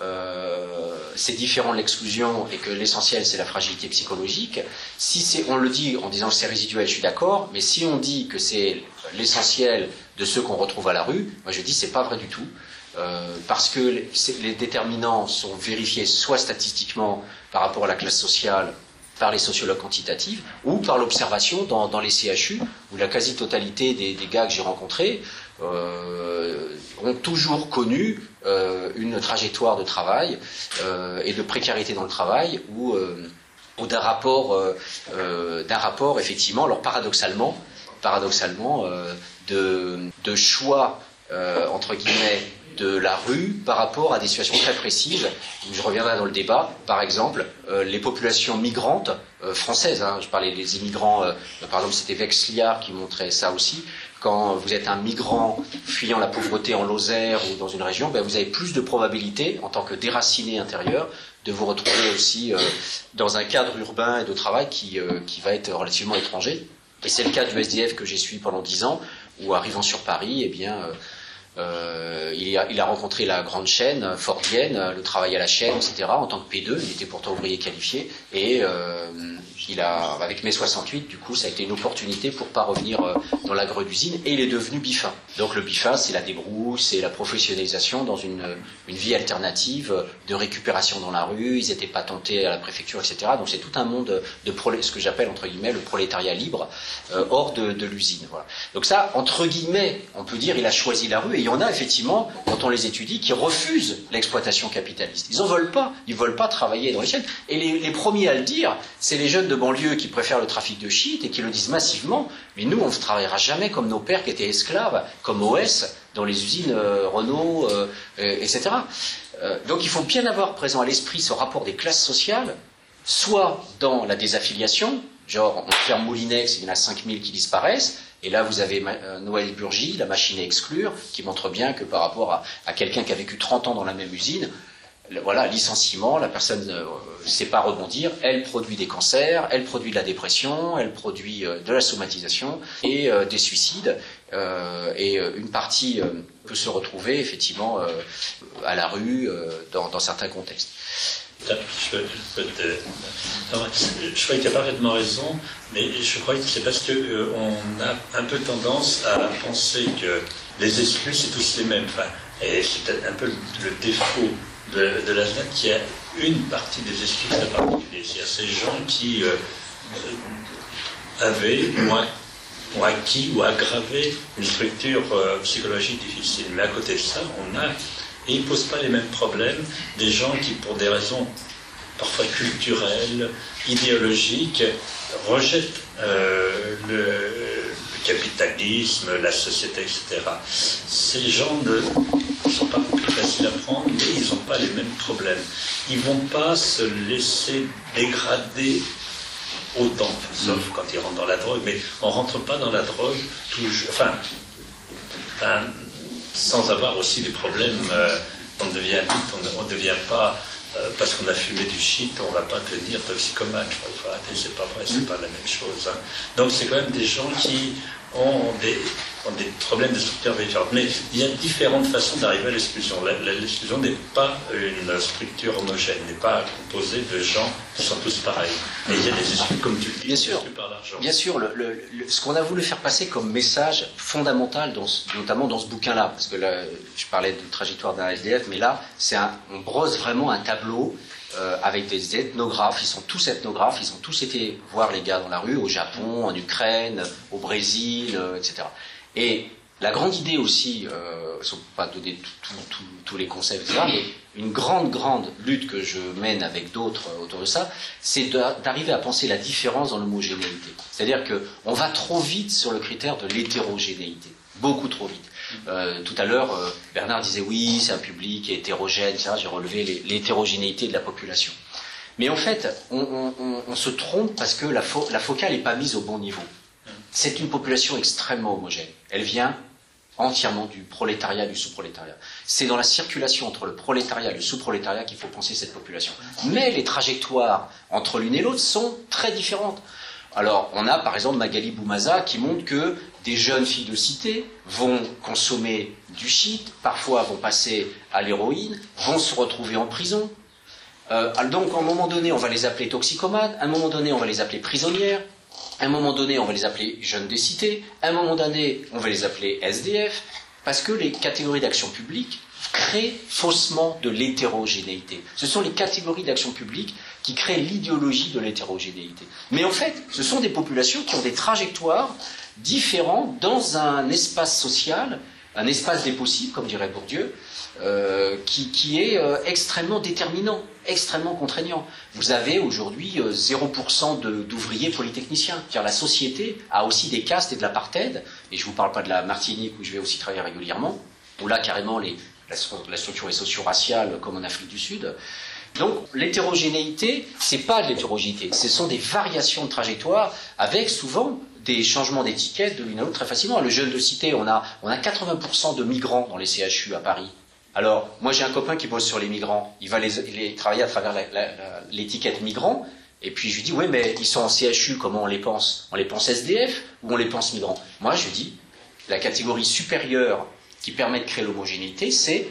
c'est différent de l'exclusion et que l'essentiel c'est la fragilité psychologique, si c'est, on le dit en disant que c'est résiduel, je suis d'accord, mais si on dit que c'est l'essentiel de ceux qu'on retrouve à la rue, moi je dis c'est pas vrai du tout. Euh, parce que les, déterminants sont vérifiés soit statistiquement par rapport à la classe sociale, par les sociologues quantitatifs, ou par l'observation dans, les CHU, où la quasi-totalité des, des, gars que j'ai rencontrés euh, ont toujours connu euh, une trajectoire de travail euh, et de précarité dans le travail ou, d'un rapport, rapport effectivement, alors paradoxalement, paradoxalement de, de, choix entre guillemets de la rue par rapport à des situations très précises. Je reviendrai dans le débat. Par exemple, les populations migrantes françaises, hein, je parlais des immigrants, par exemple c'était Vexliard qui montrait ça aussi, quand vous êtes un migrant fuyant la pauvreté en Lozère ou dans une région, ben vous avez plus de probabilités, en tant que déraciné intérieur, de vous retrouver aussi euh, dans un cadre urbain et de travail qui, euh, qui va être relativement étranger. Et c'est le cas du SDF que j'ai suivi pendant dix ans, où arrivant sur Paris, eh bien, euh, il, a, rencontré la grande chaîne fordienne, le travail à la chaîne, etc. En tant que P2, il était pourtant ouvrier qualifié. Et euh, il a, avec mai 68, du coup, ça a été une opportunité pour pas revenir euh, dans l'agro d'usine. Et il est devenu BIFA. Donc le BIFA, c'est la débrouille, c'est la professionnalisation dans une, vie alternative de récupération dans la rue. Ils n'étaient pas tentés à la préfecture, etc. Donc c'est tout un monde de ce que j'appelle entre guillemets le prolétariat libre hors de, l'usine. Donc ça, entre guillemets, on peut dire, il a choisi la rue. Et il y en a effectivement, quand on les étudie, qui refusent l'exploitation capitaliste. Ils n'en veulent pas. Ils ne veulent pas travailler dans les chaînes. Et les, premiers à le dire, c'est les jeunes de banlieue qui préfèrent le trafic de shit et qui le disent massivement. Mais nous, on ne travaillera jamais comme nos pères qui étaient esclaves, comme OS, dans les usines euh, Renault, euh, etc. Euh, donc il faut bien avoir présent à l'esprit ce rapport des classes sociales, soit dans la désaffiliation, genre on ferme Moulinex, il y en a 5000 qui disparaissent, et là, vous avez euh, Noël Burgi, la machine à exclure, qui montre bien que par rapport à, quelqu'un qui a vécu 30 ans dans la même usine, voilà, licenciement, la personne ne sait pas rebondir, elle produit des cancers, elle produit de la dépression, elle produit euh, de la somatisation et euh, des suicides. et une partie peut se retrouver effectivement à la rue dans certains contextes. Je, crois que tu as parfaitement raison, mais je crois que c'est parce qu'on euh, a un peu tendance à penser que les exclus, c'est tous les mêmes. et c'est un peu le défaut de, de la qu'il y a une partie des exclus très particuliers. C'est-à-dire ces gens qui euh, avaient ou, acquis ou aggravé une structure euh, psychologique difficile. Mais à côté de ça, on a et ils ne posent pas les mêmes problèmes des gens qui, pour des raisons parfois culturelles, idéologiques, rejettent euh, le, capitalisme, la société, etc. Ces gens ne sont pas plus faciles à prendre, mais ils n'ont pas les mêmes problèmes. Ils ne vont pas se laisser dégrader autant, sauf quand ils rentrent dans la drogue, mais on ne rentre pas dans la drogue toujours. Enfin, enfin sans avoir aussi des problèmes. Euh, on devient on ne devient pas, euh, parce qu'on a fumé du shit, on ne va pas devenir toxicomane. c'est pas vrai, c'est pas la même chose. Hein. Donc c'est quand même des gens qui ont des, des problèmes de structure différentes. Mais il y a différentes façons d'arriver à l'exclusion. L'exclusion n'est pas une structure homogène, n'est pas composée de gens qui sont tous pareils. Et il y a des exclus, comme tu le dis, bien sûr, par l'argent. Bien sûr, ce qu'on a voulu faire passer comme message fondamental, notamment dans ce bouquin-là, parce que là, je parlais de trajectoire d'un SDF, mais là, on brosse vraiment un tableau euh, avec des ethnographes. Ils sont tous ethnographes. Ils ont tous été voir les gars dans la rue, au Japon, en Ukraine, au Brésil, euh, etc. Et la grande idée aussi, euh, ne pas donner tous les concepts, etc., mais une grande, grande lutte que je mène avec d'autres autour de ça, c'est d'arriver à penser la différence dans l'homogénéité. C'est-à-dire qu'on va trop vite sur le critère de l'hétérogénéité, beaucoup trop vite. Euh, tout à l'heure, euh, Bernard disait oui, c'est un public hétérogène, J'ai relevé l'hétérogénéité de la population. Mais en fait, on, se trompe parce que la, focale n'est pas mise au bon niveau. C'est une population extrêmement homogène. Elle vient entièrement du prolétariat, du sous-prolétariat. C'est dans la circulation entre le prolétariat et le sous-prolétariat qu'il faut penser cette population. Mais les trajectoires entre l'une et l'autre sont très différentes. Alors, on a par exemple Magali Boumaza qui montre que des jeunes filles de cité vont consommer du shit, parfois vont passer à l'héroïne, vont se retrouver en prison. Euh, donc, à un moment donné, on va les appeler toxicomanes, à un moment donné, on va les appeler prisonnières, à un moment donné, on va les appeler jeunes des cités, un moment donné, on va les appeler SDF, parce que les catégories d'action publique créent faussement de l'hétérogénéité. Ce sont les catégories d'action publique qui créent l'idéologie de l'hétérogénéité. Mais en fait, ce sont des populations qui ont des trajectoires différentes dans un espace social, un espace des possibles, comme dirait Bourdieu, euh, qui, est euh, extrêmement déterminant, extrêmement contraignant. Vous avez aujourd'hui 0% euh, d'ouvriers polytechniciens. la société a aussi des castes et de l'apartheid, et je ne vous parle pas de la Martinique où je vais aussi travailler régulièrement, où là carrément la, structure est socio-raciale comme en Afrique du Sud. Donc l'hétérogénéité, c'est pas de l'hétérogénéité, ce sont des variations de trajectoire avec souvent des changements d'étiquette de l'une à l'autre très facilement. Le jeune de cité, on a 80% de migrants dans les CHU à Paris. Alors, moi j'ai un copain qui bosse sur les migrants, il va les, travailler à travers l'étiquette migrant, et puis je lui dis, oui, mais ils sont en CHU, comment on les pense? On les pense SDF ou on les pense migrants? Moi je lui dis, la catégorie supérieure qui permet de créer l'homogénéité, c'est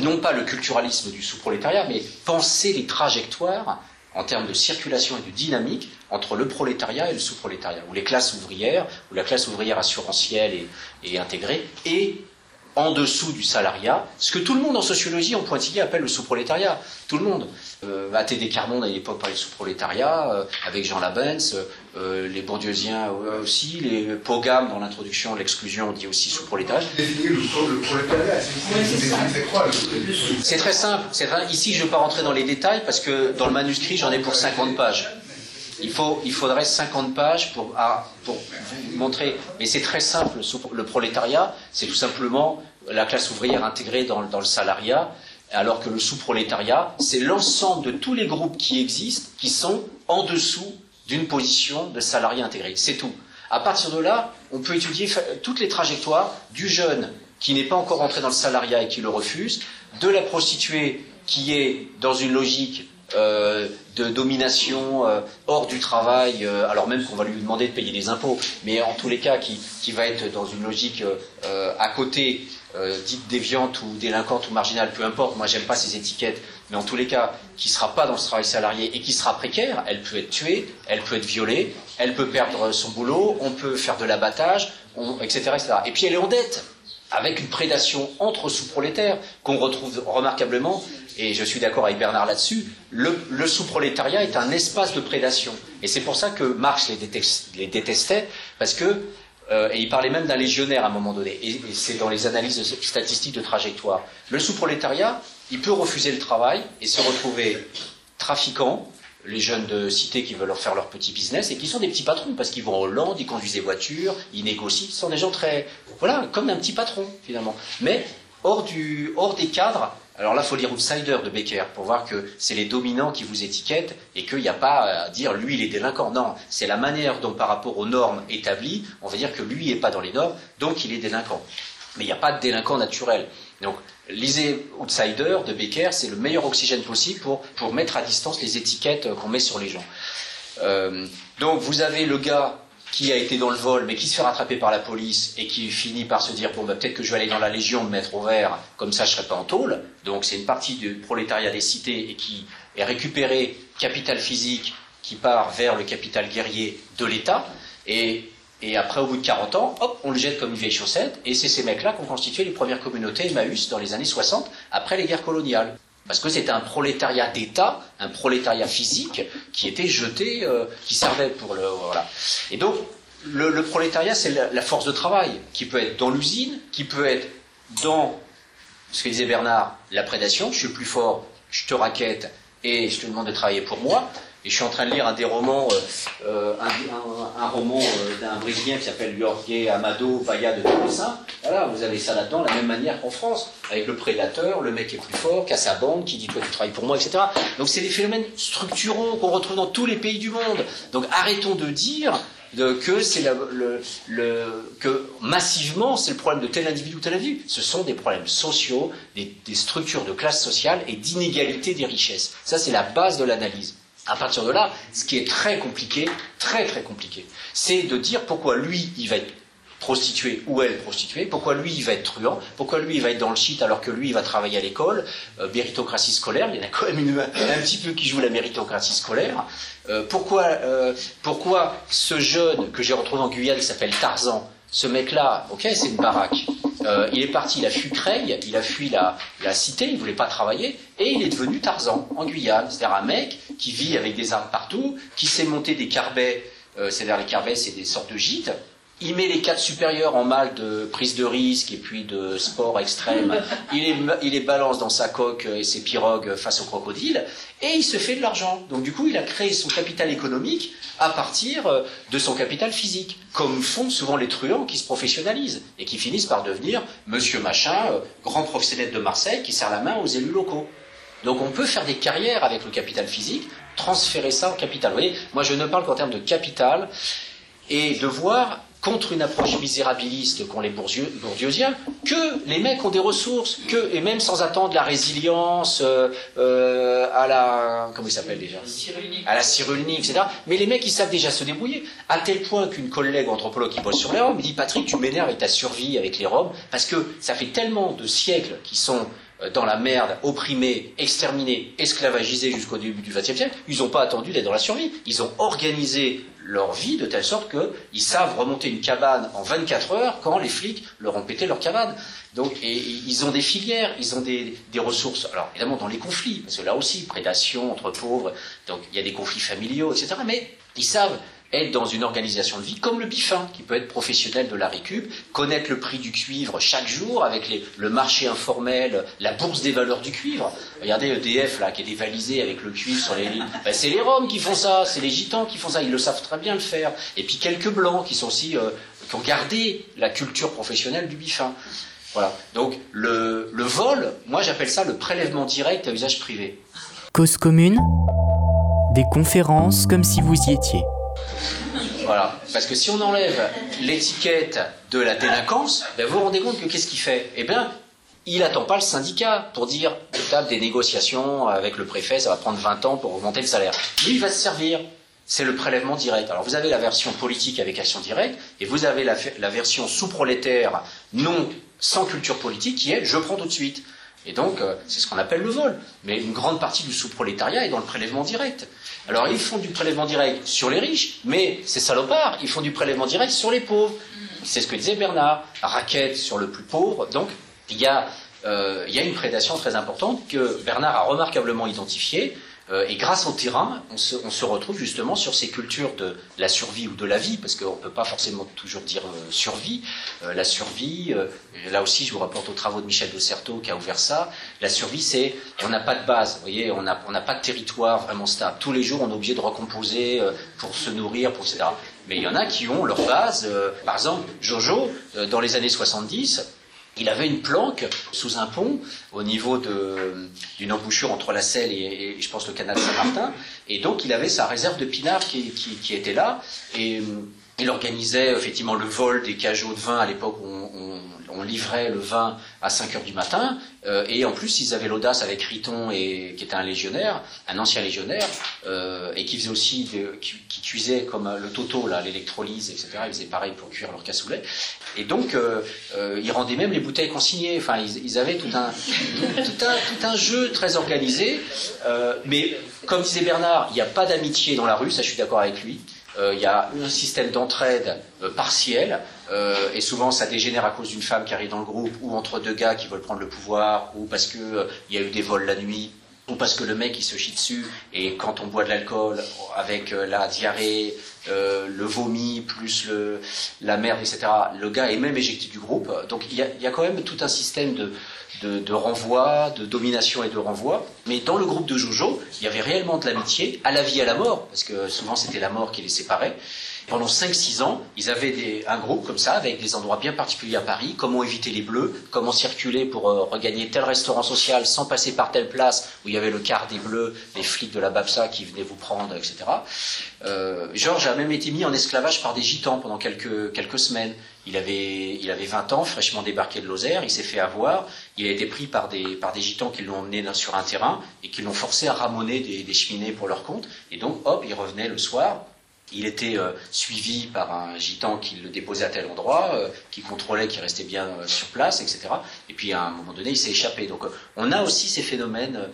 non pas le culturalisme du sous-prolétariat, mais penser les trajectoires en termes de circulation et de dynamique entre le prolétariat et le sous-prolétariat, ou les classes ouvrières, ou la classe ouvrière assurantielle et, et intégrée, et en dessous du salariat, ce que tout le monde en sociologie en pointillé appelle le sous-prolétariat. Tout le monde. Euh, ATD Carmonde à l'époque parlait de sous-prolétariat, euh, avec Jean Labens, euh, les bourdieusiens aussi, les Pogam dans l'introduction de l'exclusion dit aussi sous-prolétariat. C'est très simple. Ici, je ne veux pas rentrer dans les détails parce que dans le manuscrit, j'en ai pour 50 pages. Il, faudrait 50 pages pour, ah, pour montrer. Mais c'est très simple. Le prolétariat, c'est tout simplement la classe ouvrière intégrée dans, dans le salariat, alors que le sous-prolétariat, c'est l'ensemble de tous les groupes qui existent, qui sont en dessous d'une position de salarié intégré. C'est tout. À partir de là, on peut étudier toutes les trajectoires du jeune qui n'est pas encore entré dans le salariat et qui le refuse, de la prostituée qui est dans une logique euh, de domination euh, hors du travail, euh, alors même qu'on va lui demander de payer des impôts, mais en tous les cas qui, va être dans une logique à côté, dite déviante ou délinquante ou marginale, peu importe, moi j'aime pas ces étiquettes, mais en tous les cas, qui sera pas dans ce travail salarié et qui sera précaire, elle peut être tuée, elle peut être violée, elle peut perdre son boulot, on peut faire de l'abattage, etc., etc. Et puis elle est en dette, avec une prédation entre sous-prolétaires qu'on retrouve remarquablement et je suis d'accord avec Bernard là-dessus, le, sous-prolétariat est un espace de prédation. Et c'est pour ça que Marx les, détestait, parce que, euh, et il parlait même d'un légionnaire à un moment donné, et, c'est dans les analyses statistiques de trajectoire. Le sous-prolétariat, il peut refuser le travail et se retrouver trafiquant, les jeunes de cité qui veulent leur faire leur petit business et qui sont des petits patrons parce qu'ils vont en Hollande, ils conduisent des voitures, ils négocient, ce sont des gens très, voilà, comme un petit patron finalement. Mais hors, du, hors des cadres alors là, faut lire Outsider de Becker pour voir que c'est les dominants qui vous étiquettent et qu'il n'y a pas à dire lui il est délinquant. Non, c'est la manière dont par rapport aux normes établies, on va dire que lui n'est pas dans les normes, donc il est délinquant. Mais il n'y a pas de délinquant naturel. Donc lisez Outsider de Becker, c'est le meilleur oxygène possible pour, mettre à distance les étiquettes qu'on met sur les gens. Euh, donc vous avez le gars qui a été dans le vol, mais qui se fait rattraper par la police et qui finit par se dire bon, bah, peut-être que je vais aller dans la Légion me mettre au vert, comme ça je serai pas en tôle. Donc c'est une partie du prolétariat des cités et qui est récupéré capital physique qui part vers le capital guerrier de l'État. Et, et après, au bout de 40 ans, hop, on le jette comme une vieille chaussette. Et c'est ces mecs-là qui ont constitué les premières communautés Emmaüs dans les années 60, après les guerres coloniales. Parce que c'était un prolétariat d'État, un prolétariat physique, qui était jeté, euh, qui servait pour le. Voilà. Et donc, le, prolétariat, c'est la, la force de travail, qui peut être dans l'usine, qui peut être dans ce que disait Bernard, la prédation, je suis plus fort, je te raquette et je te demande de travailler pour moi. Et je suis en train de lire un des romans, euh, euh, un, roman euh, d'un Brésilien qui s'appelle Jorge Amado Bahia de Toussaint. Voilà, vous avez ça là-dedans, de la même manière qu'en France, avec le prédateur, le mec qui est plus fort, qui a sa bande, qui dit toi tu travailles pour moi, etc. Donc c'est des phénomènes structurants qu'on retrouve dans tous les pays du monde. Donc arrêtons de dire que massivement c'est le problème de tel individu ou tel individu. Ce sont des problèmes sociaux, des, des structures de classe sociale et d'inégalité des richesses. Ça c'est la base de l'analyse. À partir de là, ce qui est très compliqué, très très compliqué, c'est de dire pourquoi lui il va être prostitué ou elle prostituée, pourquoi lui il va être truand, pourquoi lui il va être dans le shit alors que lui il va travailler à l'école, euh, méritocratie scolaire, il y en a quand même un petit peu qui joue la méritocratie scolaire, Euh, pourquoi, euh, pourquoi ce jeune que j'ai retrouvé en Guyane qui s'appelle Tarzan, ce mec-là, ok c'est une baraque, Euh, il est parti, il a fui Creil, il a fui la, la cité, il voulait pas travailler, et il est devenu Tarzan en Guyane, c'est-à-dire un mec qui vit avec des armes partout, qui sait monter des carbets, euh, c'est-à-dire les carbets c'est des sortes de gîtes, il met les quatre supérieurs en mal de prise de risque et puis de sport extrême. Il les, il les balance dans sa coque et ses pirogues face au crocodile et il se fait de l'argent. Donc du coup, il a créé son capital économique à partir euh, de son capital physique, comme font souvent les truands qui se professionnalisent et qui finissent par devenir Monsieur Machin, euh, grand proxénète de Marseille, qui serre la main aux élus locaux. Donc on peut faire des carrières avec le capital physique, transférer ça en capital. Vous voyez, moi je ne parle qu'en termes de capital et de voir contre une approche misérabiliste qu'ont les bourdieu- bourdieusiens, que les mecs ont des ressources, que, et même sans attendre la résilience euh, euh, à la... comment il s'appelle déjà? À la cyrulnik, etc. Mais les mecs, ils savent déjà se débrouiller. À tel point qu'une collègue anthropologue qui bosse sur les Roms me dit, Patrick, tu m'énerves avec ta survie avec les Roms, parce que ça fait tellement de siècles qu'ils sont euh, dans la merde, opprimés, exterminés, esclavagisés jusqu'au début du XXe siècle, ils n'ont pas attendu d'être dans la survie. Ils ont organisé leur vie de telle sorte qu'ils savent remonter une cabane en 24 heures quand les flics leur ont pété leur cabane. Donc, ils ont des filières, ils ont des, des ressources. Alors, évidemment, dans les conflits, parce que là aussi, prédation entre pauvres, donc il y a des conflits familiaux, etc. Mais ils savent être dans une organisation de vie comme le bifin, qui peut être professionnel de la récup, connaître le prix du cuivre chaque jour avec le marché informel, la bourse des valeurs du cuivre. Regardez EDF là qui est dévalisé avec le cuivre sur les lignes. Ben, c'est les Roms qui font ça, c'est les Gitans qui font ça, ils le savent très bien le faire. Et puis quelques blancs qui sont aussi euh, qui ont gardé la culture professionnelle du bifin. Voilà. Donc le, le vol, moi j'appelle ça le prélèvement direct à usage privé. Cause commune, des conférences comme si vous y étiez. Voilà. Parce que si on enlève l'étiquette de la délinquance, ben vous vous rendez compte que qu'est-ce qu'il fait? Eh bien, il attend pas le syndicat pour dire je tape des négociations avec le préfet, ça va prendre 20 ans pour augmenter le salaire. Lui, il va se servir. C'est le prélèvement direct. Alors vous avez la version politique avec action directe, et vous avez la, la version sous-prolétaire, non sans culture politique, qui est je prends tout de suite. Et donc, euh, c'est ce qu'on appelle le vol. Mais une grande partie du sous-prolétariat est dans le prélèvement direct. Alors, ils font du prélèvement direct sur les riches, mais ces salopards, ils font du prélèvement direct sur les pauvres. C'est ce que disait Bernard. Raquette sur le plus pauvre. Donc, il y a, euh, il y a une prédation très importante que Bernard a remarquablement identifiée. Euh, et grâce au terrain, on se, on se retrouve justement sur ces cultures de la survie ou de la vie, parce qu'on ne peut pas forcément toujours dire euh, survie. Euh, la survie, euh, là aussi je vous rapporte aux travaux de Michel de Certeau qui a ouvert ça. La survie, c'est on n'a pas de base, vous voyez, on n'a on pas de territoire vraiment stable. Tous les jours, on est obligé de recomposer euh, pour se nourrir, pour etc. Mais il y en a qui ont leur base. euh, par exemple, Jojo, dans les années 70, il avait une planque sous un pont au niveau d'une embouchure entre la Selle et, et, je pense le canal Saint-Martin. Et donc il avait sa réserve de pinard qui, qui- qui était là. Et, il organisait effectivement le vol des cajots de vin à l'époque où on, on livrait le vin à 5 heures du matin, euh, et en plus ils avaient l'audace avec Riton, et, qui était un légionnaire, un ancien légionnaire, euh, et qui faisait aussi, qui, cuisait comme le toto, là, l'électrolyse, etc. Ils faisaient pareil pour cuire leur cassoulet. Et donc euh, ils rendaient même les bouteilles consignées. Enfin, ils, avaient tout un, un, tout un jeu très organisé. mais comme disait Bernard, il n'y a pas d'amitié dans la rue, ça je suis d'accord avec lui. Euh, il y a un système d'entraide euh, partiel, euh, et souvent ça dégénère à cause d'une femme qui arrive dans le groupe, ou entre deux gars qui veulent prendre le pouvoir, ou parce qu'il y a eu des vols la nuit, ou parce que le mec il se chie dessus, et quand on boit de l'alcool avec la diarrhée, le vomi, plus la merde, etc., le gars est même éjecté du groupe. Donc il y a, quand même tout un système de, de, renvoi, de domination et de renvoi. Mais dans le groupe de Jojo, il y avait réellement de l'amitié, à la vie et à la mort, parce que souvent c'était la mort qui les séparait. Pendant 5-6 ans, ils avaient un groupe comme ça, avec des endroits bien particuliers à Paris, comment éviter les bleus, comment circuler pour euh, regagner tel restaurant social sans passer par telle place où il y avait le quart des bleus, les flics de la Babsa qui venaient vous prendre, etc. Euh, Georges a même été mis en esclavage par des gitans pendant quelques semaines. Il avait, il avait 20 ans, fraîchement débarqué de Lozère, il s'est fait avoir, il a été pris par des, par des gitans qui l'ont emmené sur un terrain et qui l'ont forcé à ramoner des, cheminées pour leur compte. Et donc, hop, il revenait le soir, il était euh, suivi par un gitan qui le déposait à tel endroit, euh, qui contrôlait qu'il restait bien euh, sur place, etc. Et puis à un moment donné, il s'est échappé. Donc on a aussi ces phénomènes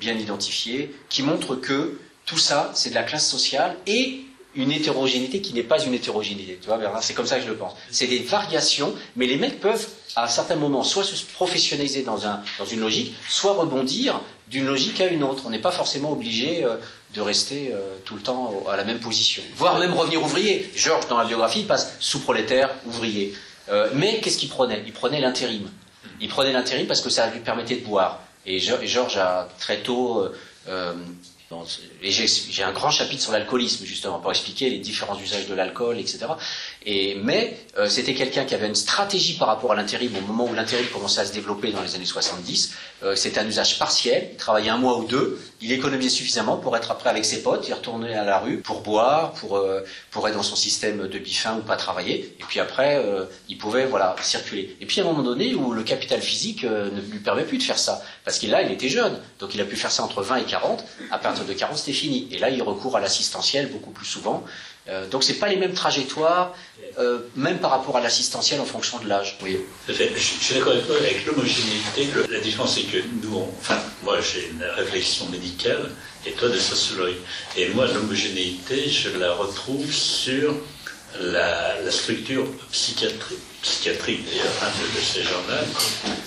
bien identifiés qui montrent que tout ça, c'est de la classe sociale et une hétérogénéité qui n'est pas une hétérogénéité. Tu vois, c'est comme ça que je le pense. C'est des variations, mais les mecs peuvent, à un certain moment, soit se professionnaliser dans, un, dans une logique, soit rebondir d'une logique à une autre. On n'est pas forcément obligé de rester euh, tout le temps à la même position, voire même revenir ouvrier. Georges, dans la biographie, il passe sous-prolétaire, ouvrier. Euh, mais qu'est-ce qu'il prenait? Il prenait l'intérim. Il prenait l'intérim parce que ça lui permettait de boire. Et Georges a très tôt j'ai un grand chapitre sur l'alcoolisme, justement, pour expliquer les différents usages de l'alcool, etc. Et, mais euh, c'était quelqu'un qui avait une stratégie par rapport à l'intérim au moment où l'intérim commençait à se développer dans les années 70. Euh, c'était un usage partiel, il travaillait un mois ou deux, il économisait suffisamment pour être après avec ses potes, il retournait à la rue pour boire, pour, euh, pour être dans son système de bifin ou pas travailler. Et puis après, euh, il pouvait voilà circuler. Et puis à un moment donné où le capital physique ne lui permet plus de faire ça, parce qu'il là, il était jeune, donc il a pu faire ça entre 20 et 40. À partir de 40, c'était fini. Et là, il recourt à l'assistentiel beaucoup plus souvent. Euh, donc c'est pas les mêmes trajectoires, euh, même par rapport à l'assistentiel en fonction de l'âge. Oui. Je, suis d'accord avec toi, avec l'homogénéité, la différence c'est que nous, enfin, moi j'ai une réflexion médicale et toi de sociologie. Et moi, l'homogénéité, je la retrouve sur la, structure psychiatrique, psychiatrique d'ailleurs, hein, de, de, ces gens-là,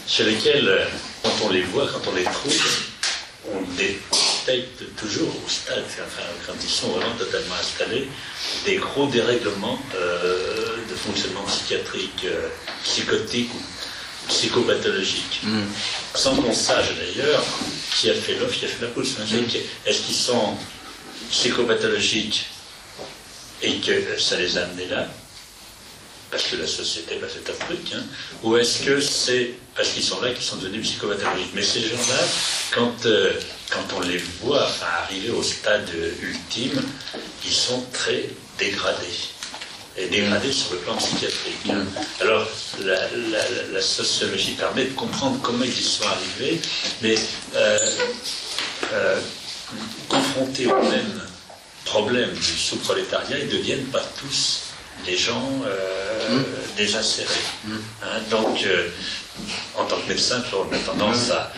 sur lesquels, quand on les voit, quand on les trouve, on détecte toujours au stade, enfin, quand ils sont vraiment totalement installés, des gros dérèglements euh, de fonctionnement psychiatrique, euh, psychotique ou psychopathologique. Mm. Sans qu'on sache d'ailleurs qui a fait l'offre, qui a fait la pousse. Hein. Mm. Est-ce qu'ils sont psychopathologiques et que ça les a amenés là parce que la société fait un truc, hein, ou est-ce que c'est parce qu'ils sont là qu'ils sont devenus psychopathologiques? Mais ces gens-là, quand, euh, quand on les voit arriver au stade ultime, ils sont très dégradés. Et dégradés sur le plan psychiatrique. Hein. Alors, la, sociologie permet de comprendre comment ils y sont arrivés, mais euh, euh, confrontés au même problème du sous-prolétariat, ils ne deviennent pas tous des gens euh, mmh. désinsérés. Mmh. Hein, donc, euh, en tant que médecin, on a tendance à,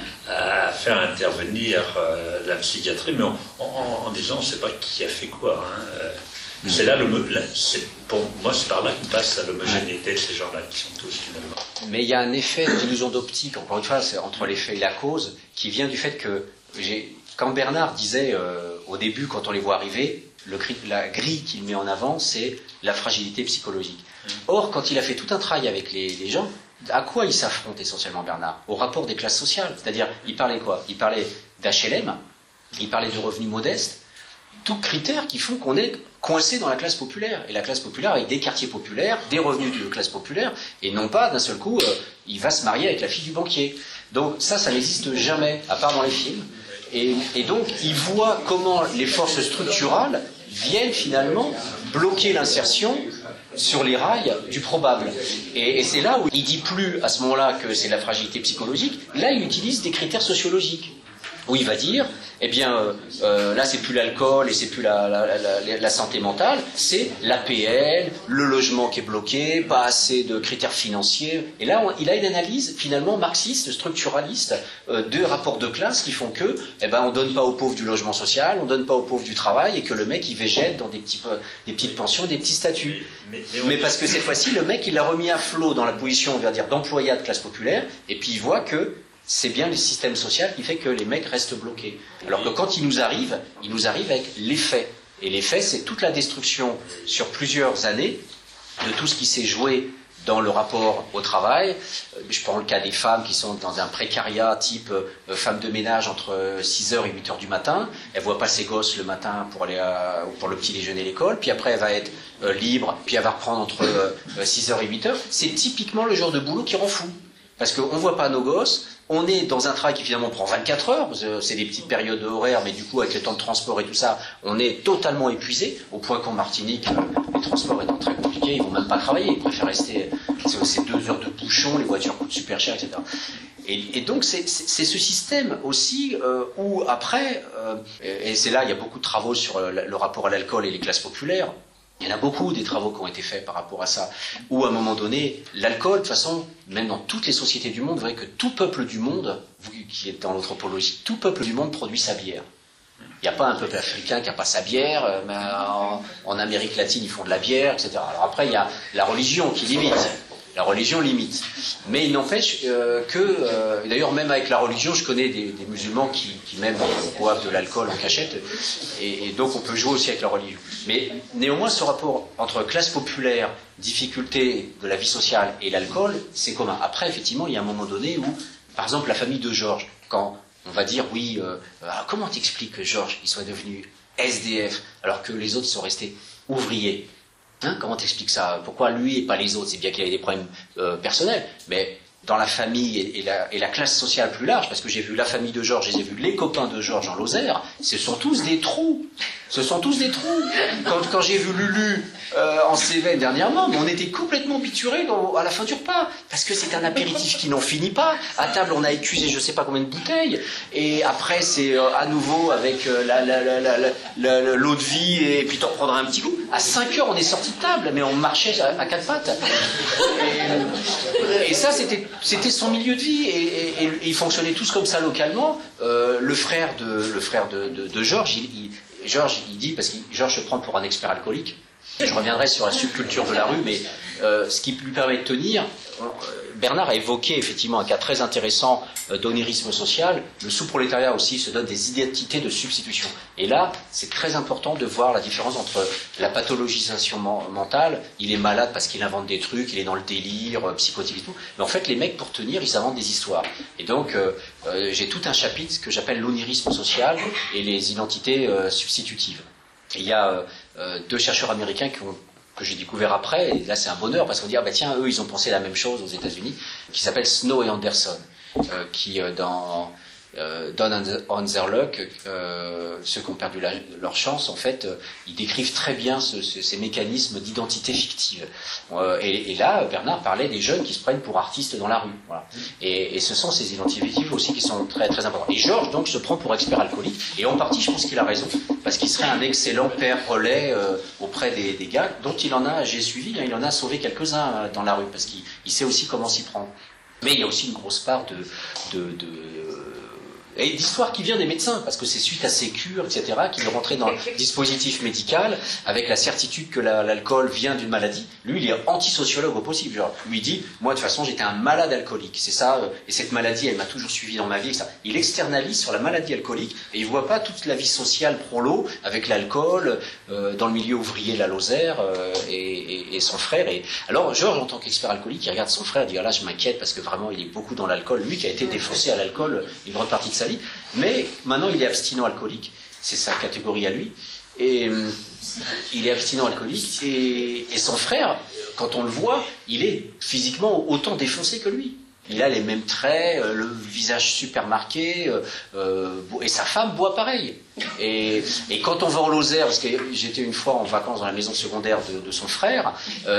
faire intervenir euh, la psychiatrie, mais en, disant on ne sait pas qui a fait quoi. Hein, euh. mmh. C'est là, le, pour moi, c'est par là qu'on passe à l'homogénéité de ces gens-là, qui sont tous finalement. Mais il y a un effet d'illusion d'optique, encore une fois, c'est entre l'effet et la cause, qui vient du fait que, quand Bernard disait au début, quand on les voit arriver, le, la grille qu'il met en avant, c'est la fragilité psychologique. Or, quand il a fait tout un travail avec les, gens, à quoi il s'affronte essentiellement Bernard? Au rapport des classes sociales. C'est-à-dire, il parlait quoi? Il parlait d'HLM, il parlait de revenus modestes, tous critères qui font qu'on est coincé dans la classe populaire. Et la classe populaire avec des quartiers populaires, des revenus de classe populaire, et non pas d'un seul coup, euh, il va se marier avec la fille du banquier. Donc ça, ça n'existe jamais, à part dans les films. Et, donc, il voit comment les forces structurales viennent finalement bloquer l'insertion sur les rails du probable. Et, c'est là où il dit plus à ce moment-là que c'est la fragilité psychologique. Là, il utilise des critères sociologiques où il va dire, eh bien, euh, euh, là, c'est plus l'alcool et c'est plus la, la, la, la, santé mentale, c'est l'APL, le logement qui est bloqué, pas assez de critères financiers. Et là, on, il a une analyse finalement marxiste, structuraliste, euh, de rapports de classe qui font que, eh ben, on donne pas aux pauvres du logement social, on donne pas aux pauvres du travail, et que le mec il végète dans des, petits, des petites pensions, des petits statuts. Mais, mais, mais parce que cette fois-ci, le mec il l'a remis à flot dans la position, on va dire, d'employat de classe populaire, et puis il voit que c'est bien le système social qui fait que les mecs restent bloqués. Alors que quand il nous arrive, il nous arrive avec l'effet. Et l'effet, c'est toute la destruction sur plusieurs années de tout ce qui s'est joué dans le rapport au travail. Je prends le cas des femmes qui sont dans un précariat type euh, femme de ménage entre 6h et 8h du matin. Elle voit pas ses gosses le matin pour aller à, pour le petit déjeuner à l'école. Puis après, elle va être euh, libre. Puis elle va reprendre entre euh, 6h et 8h. C'est typiquement le genre de boulot qui rend fou. Parce qu'on ne voit pas nos gosses, on est dans un travail qui finalement prend 24 heures, c'est des petites périodes horaires, mais du coup avec le temps de transport et tout ça, on est totalement épuisé, au point qu'en Martinique, les transports étant très compliqués, ils vont même pas travailler, ils préfèrent rester, c'est deux heures de bouchon, les voitures coûtent super cher, etc. Et, donc c'est ce système aussi euh, où après, euh, et c'est là il y a beaucoup de travaux sur le rapport à l'alcool et les classes populaires, il y en a beaucoup des travaux qui ont été faits par rapport à ça, où à un moment donné, l'alcool, de toute façon, même dans toutes les sociétés du monde, vous voyez que tout peuple du monde, qui est dans l'anthropologie, tout peuple du monde produit sa bière. Il n'y a pas un peuple africain qui n'a pas sa bière, mais en, en, Amérique latine ils font de la bière, etc. Alors après, il y a la religion qui limite. La religion limite. Mais il n'empêche euh, que, euh, d'ailleurs même avec la religion, je connais des, musulmans qui, même boivent de l'alcool en cachette, et, donc on peut jouer aussi avec la religion. Mais néanmoins, ce rapport entre classe populaire, difficulté de la vie sociale et l'alcool, c'est commun. Après, effectivement, il y a un moment donné où, par exemple, la famille de Georges, quand on va dire, oui, euh, alors comment t'expliques que Georges soit devenu SDF alors que les autres sont restés ouvriers? Hein, comment t'expliques ça? Pourquoi lui et pas les autres? C'est bien qu'il avait des problèmes euh, personnels, mais dans la famille et, la, classe sociale plus large, parce que j'ai vu la famille de Georges, j'ai vu les copains de Georges en Lozère, ce sont tous des trous. Ce sont tous des trous. Quand, j'ai vu Lulu euh, en Cévennes dernièrement, mais on était complètement biturés à la fin du repas, parce que c'est un apéritif qui n'en finit pas. À table, on a écusé je sais pas combien de bouteilles, et après c'est euh, à nouveau avec euh, l'eau de vie, et puis t'en reprendras un petit coup. À 5 heures, on est sorti de table, mais on marchait à, à quatre pattes. Et ça, c'était c'était son milieu de vie, et, ils fonctionnaient tous comme ça localement. Euh, le frère de le frère de, Georges, il, Georges, il dit, parce que Georges se prend pour un expert alcoolique, je reviendrai sur la subculture de la rue, mais euh, ce qui lui permet de tenir, euh, Bernard a évoqué effectivement un cas très intéressant euh, d'onérisme social. Le sous-prolétariat aussi se donne des identités de substitution. Et là, c'est très important de voir la différence entre la pathologisation mentale, il est malade parce qu'il invente des trucs, il est dans le délire, euh, psychotique et tout. Mais en fait, les mecs, pour tenir, ils inventent des histoires. Et donc, euh, j'ai tout un chapitre que j'appelle l'onérisme social et les identités substitutives. Il y a deux chercheurs américains qui ont que j'ai découvert après, et là c'est un bonheur parce qu'on dit, ah bah tiens, eux ils ont pensé la même chose aux États-Unis, qui s'appelle Snow et Anderson, euh, qui euh, dans euh, Don on their luck, euh, ceux qui ont perdu leur chance, en fait, euh, ils décrivent très bien ce, ce, ces mécanismes d'identité fictive. Et, là, Bernard parlait des jeunes qui se prennent pour artistes dans la rue. Et, ce sont ces identités fictives aussi qui sont très très importantes. Et Georges donc se prend pour expert alcoolique. Et en partie, je pense qu'il a raison, parce qu'il serait un excellent père relais auprès des, gars, dont il en a, j'ai suivi, hein, il en a sauvé quelques-uns dans la rue, parce qu'il sait aussi comment s'y prendre. Mais il y a aussi une grosse part de et d'histoire qui vient des médecins, parce que c'est suite à ces cures, etc., qu'il est rentré dans le dispositif médical avec la certitude que l'alcool la, vient d'une maladie. Lui, il est antisociologue au possible. Genre, lui il dit, moi de toute façon, j'étais un malade alcoolique. C'est ça, euh, et cette maladie, elle m'a toujours suivi dans ma vie. Ça. Il externalise sur la maladie alcoolique et il voit pas toute la vie sociale prolo avec l'alcool euh, dans le milieu ouvrier la Lozère euh, et, et, et, son frère. Et alors, Georges, en tant qu'expert alcoolique, il regarde son frère, il dit, ah là, je m'inquiète parce que vraiment, il est beaucoup dans l'alcool. Lui qui a été défaussé à l'alcool une grande partie de sa Mais maintenant, il est abstinent alcoolique. C'est sa catégorie à lui. Et euh, il est abstinent alcoolique. Et, son frère, quand on le voit, il est physiquement autant défoncé que lui. Il a les mêmes traits, euh, le visage super marqué, euh, euh, et sa femme boit pareil. Et, quand on va en Lozère, parce que j'étais une fois en vacances dans la maison secondaire de, son frère,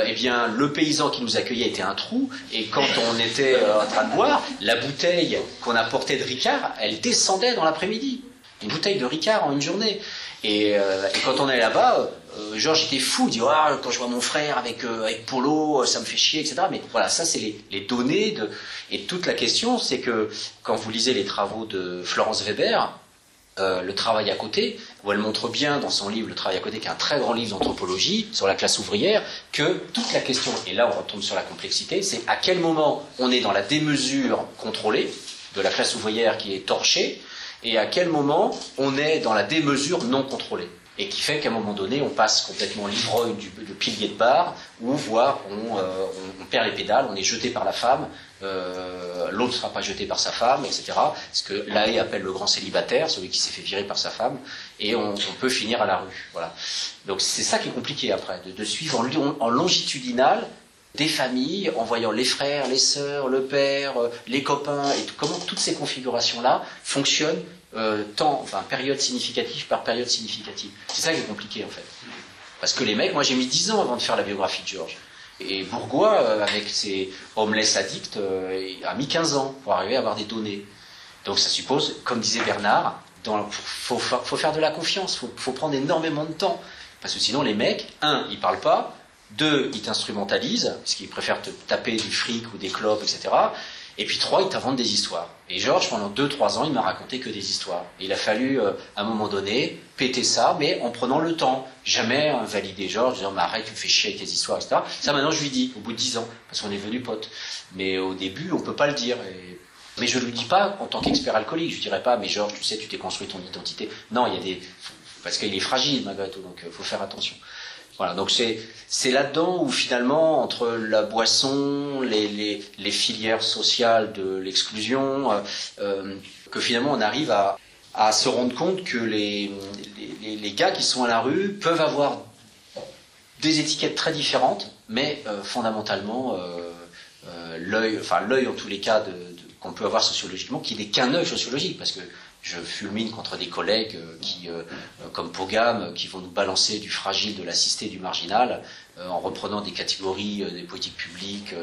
eh bien le paysan qui nous accueillait était un trou, et quand on était en train de boire, la bouteille qu'on apportait de Ricard, elle descendait dans l'après-midi. Une bouteille de Ricard en une journée. Et quand on est là-bas, euh, Georges était fou, il Ah, quand je vois mon frère avec, euh, Polo, ça me fait chier, etc. Mais voilà, ça c'est les, données. Et toute la question, c'est que quand vous lisez les travaux de Florence Weber, euh, le travail à côté, où elle montre bien dans son livre Le travail à côté, qui est un très grand livre d'anthropologie sur la classe ouvrière, que toute la question, et là on retombe sur la complexité, c'est à quel moment on est dans la démesure contrôlée de la classe ouvrière qui est torchée, et à quel moment on est dans la démesure non contrôlée. Et qui fait qu'à un moment donné, on passe complètement l'ivrogne du, pilier de bar, ou voire on, euh, on, perd les pédales, on est jeté par la femme, euh, l'autre ne sera pas jeté par sa femme, etc. Ce que l'AE appelle le grand célibataire, celui qui s'est fait virer par sa femme, et on, peut finir à la rue. Voilà. Donc c'est ça qui est compliqué après, de, de suivre en, en, longitudinal des familles, en voyant les frères, les sœurs, le père, euh, les copains, et comment toutes ces configurations-là fonctionnent euh, temps, enfin période significative par période significative. C'est ça qui est compliqué en fait. Parce que les mecs, moi j'ai mis 10 ans avant de faire la biographie de Georges. Et Bourgois, euh, avec ses homeless addicts, euh, a mis 15 ans pour arriver à avoir des données. Donc ça suppose, comme disait Bernard, il faut, faut, faire de la confiance, faut, faut, prendre énormément de temps. Parce que sinon les mecs, un, ils parlent pas, deux, ils t'instrumentalisent, parce qu'ils préfèrent te taper du fric ou des clopes, etc. Et puis trois, ils t'inventent des histoires. Et Georges, pendant deux, trois ans, il m'a raconté que des histoires. Il a fallu, euh, à un moment donné, péter ça, mais en prenant le temps. Jamais invalider Georges, disant, mais arrête, tu me fais chier avec tes histoires, etc. Ça, maintenant, je lui dis, au bout de dix ans, parce qu'on est venu potes. Mais au début, on peut pas le dire. Mais je lui dis pas en tant qu'expert alcoolique. Je lui dirais pas, mais Georges, tu sais, tu t'es construit ton identité. Non, il y a des, parce qu'il est fragile, malgré tout, donc il faut faire attention. Voilà, donc c'est là-dedans où finalement entre la boisson, les, les, filières sociales de l'exclusion, euh, euh, que finalement on arrive à, à se rendre compte que les, les, gars qui sont à la rue peuvent avoir des étiquettes très différentes, mais euh, fondamentalement l'œil, enfin l'œil en tous les cas qu'on peut avoir sociologiquement, qui n'est qu'un œil sociologique, parce que je fulmine contre des collègues qui, euh, comme Pogam, qui vont nous balancer du fragile, de l'assisté, du marginal, en reprenant des catégories euh, des politiques publiques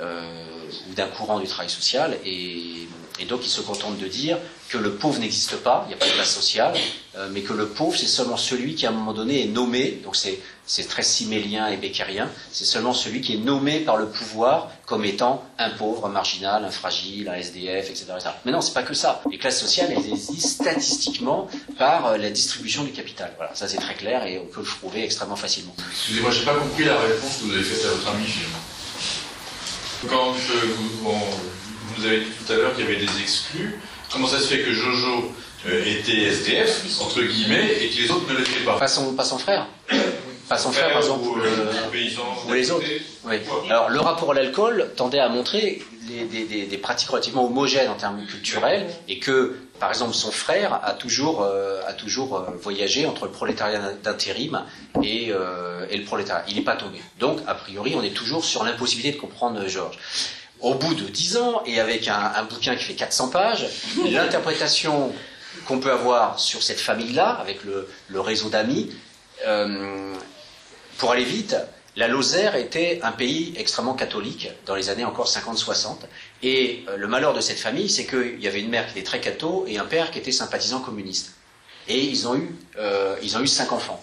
ou d'un courant du travail social. Et, donc, ils se contentent de dire que le pauvre n'existe pas, il n'y a pas de classe sociale, mais que le pauvre, c'est seulement celui qui, à un moment donné, est nommé, donc c'est très simélien et becquérien, c'est seulement celui qui est nommé par le pouvoir comme étant un pauvre, un marginal, un fragile, un SDF, etc. etc. Mais non, c'est pas que ça. Les classes sociales, elles existent statistiquement par la distribution du capital. Voilà, ça c'est très clair et on peut le prouver extrêmement facilement. Excusez-moi, j'ai pas compris la réponse que vous avez faite à votre ami finalement. Quand je, vous, vous avez dit tout à l'heure qu'il y avait des exclus, comment ça se fait que Jojo euh, était SDF, entre guillemets, et que les autres ne l'étaient pas? Pas son, pas son frère pas son frère, par exemple, ou, le, paysans, ou les autres. Oui. Alors, le rapport à l'alcool tendait à montrer des, des, des, pratiques relativement homogènes en termes culturels et que, par exemple, son frère a toujours, euh, a toujours euh, voyagé entre le prolétariat d'intérim et, euh, et, le prolétariat. Il n'est pas tombé. Donc, a priori, on est toujours sur l'impossibilité de comprendre Georges. Au bout de 10 ans, et avec un, un bouquin qui fait 400 pages, l'interprétation qu'on peut avoir sur cette famille-là, avec le, le réseau d'amis, euh, pour aller vite, la Lozère était un pays extrêmement catholique dans les années encore 50-60. Et euh, le malheur de cette famille, c'est qu'il y avait une mère qui était très catho et un père qui était sympathisant communiste. Et ils ont eu, euh, ils ont eu cinq enfants.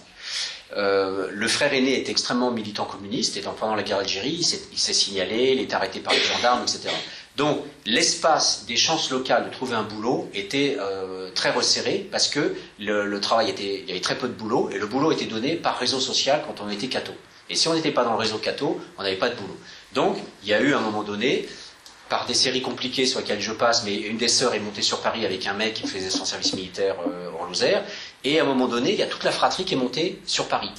Euh, le frère aîné est extrêmement militant communiste et donc pendant la guerre d'Algérie, il s'est signalé, il est arrêté par les gendarmes, etc. Donc l'espace des chances locales de trouver un boulot était euh, très resserré parce que le, travail était, il y avait très peu de boulot et le boulot était donné par réseau social quand on était catho. Et si on n'était pas dans le réseau catho, on n'avait pas de boulot. Donc il y a eu à un moment donné, par des séries compliquées sur lesquelles je passe, mais une des sœurs est montée sur Paris avec un mec qui faisait son service militaire euh, en Lozère, et à un moment donné, il y a toute la fratrie qui est montée sur Paris.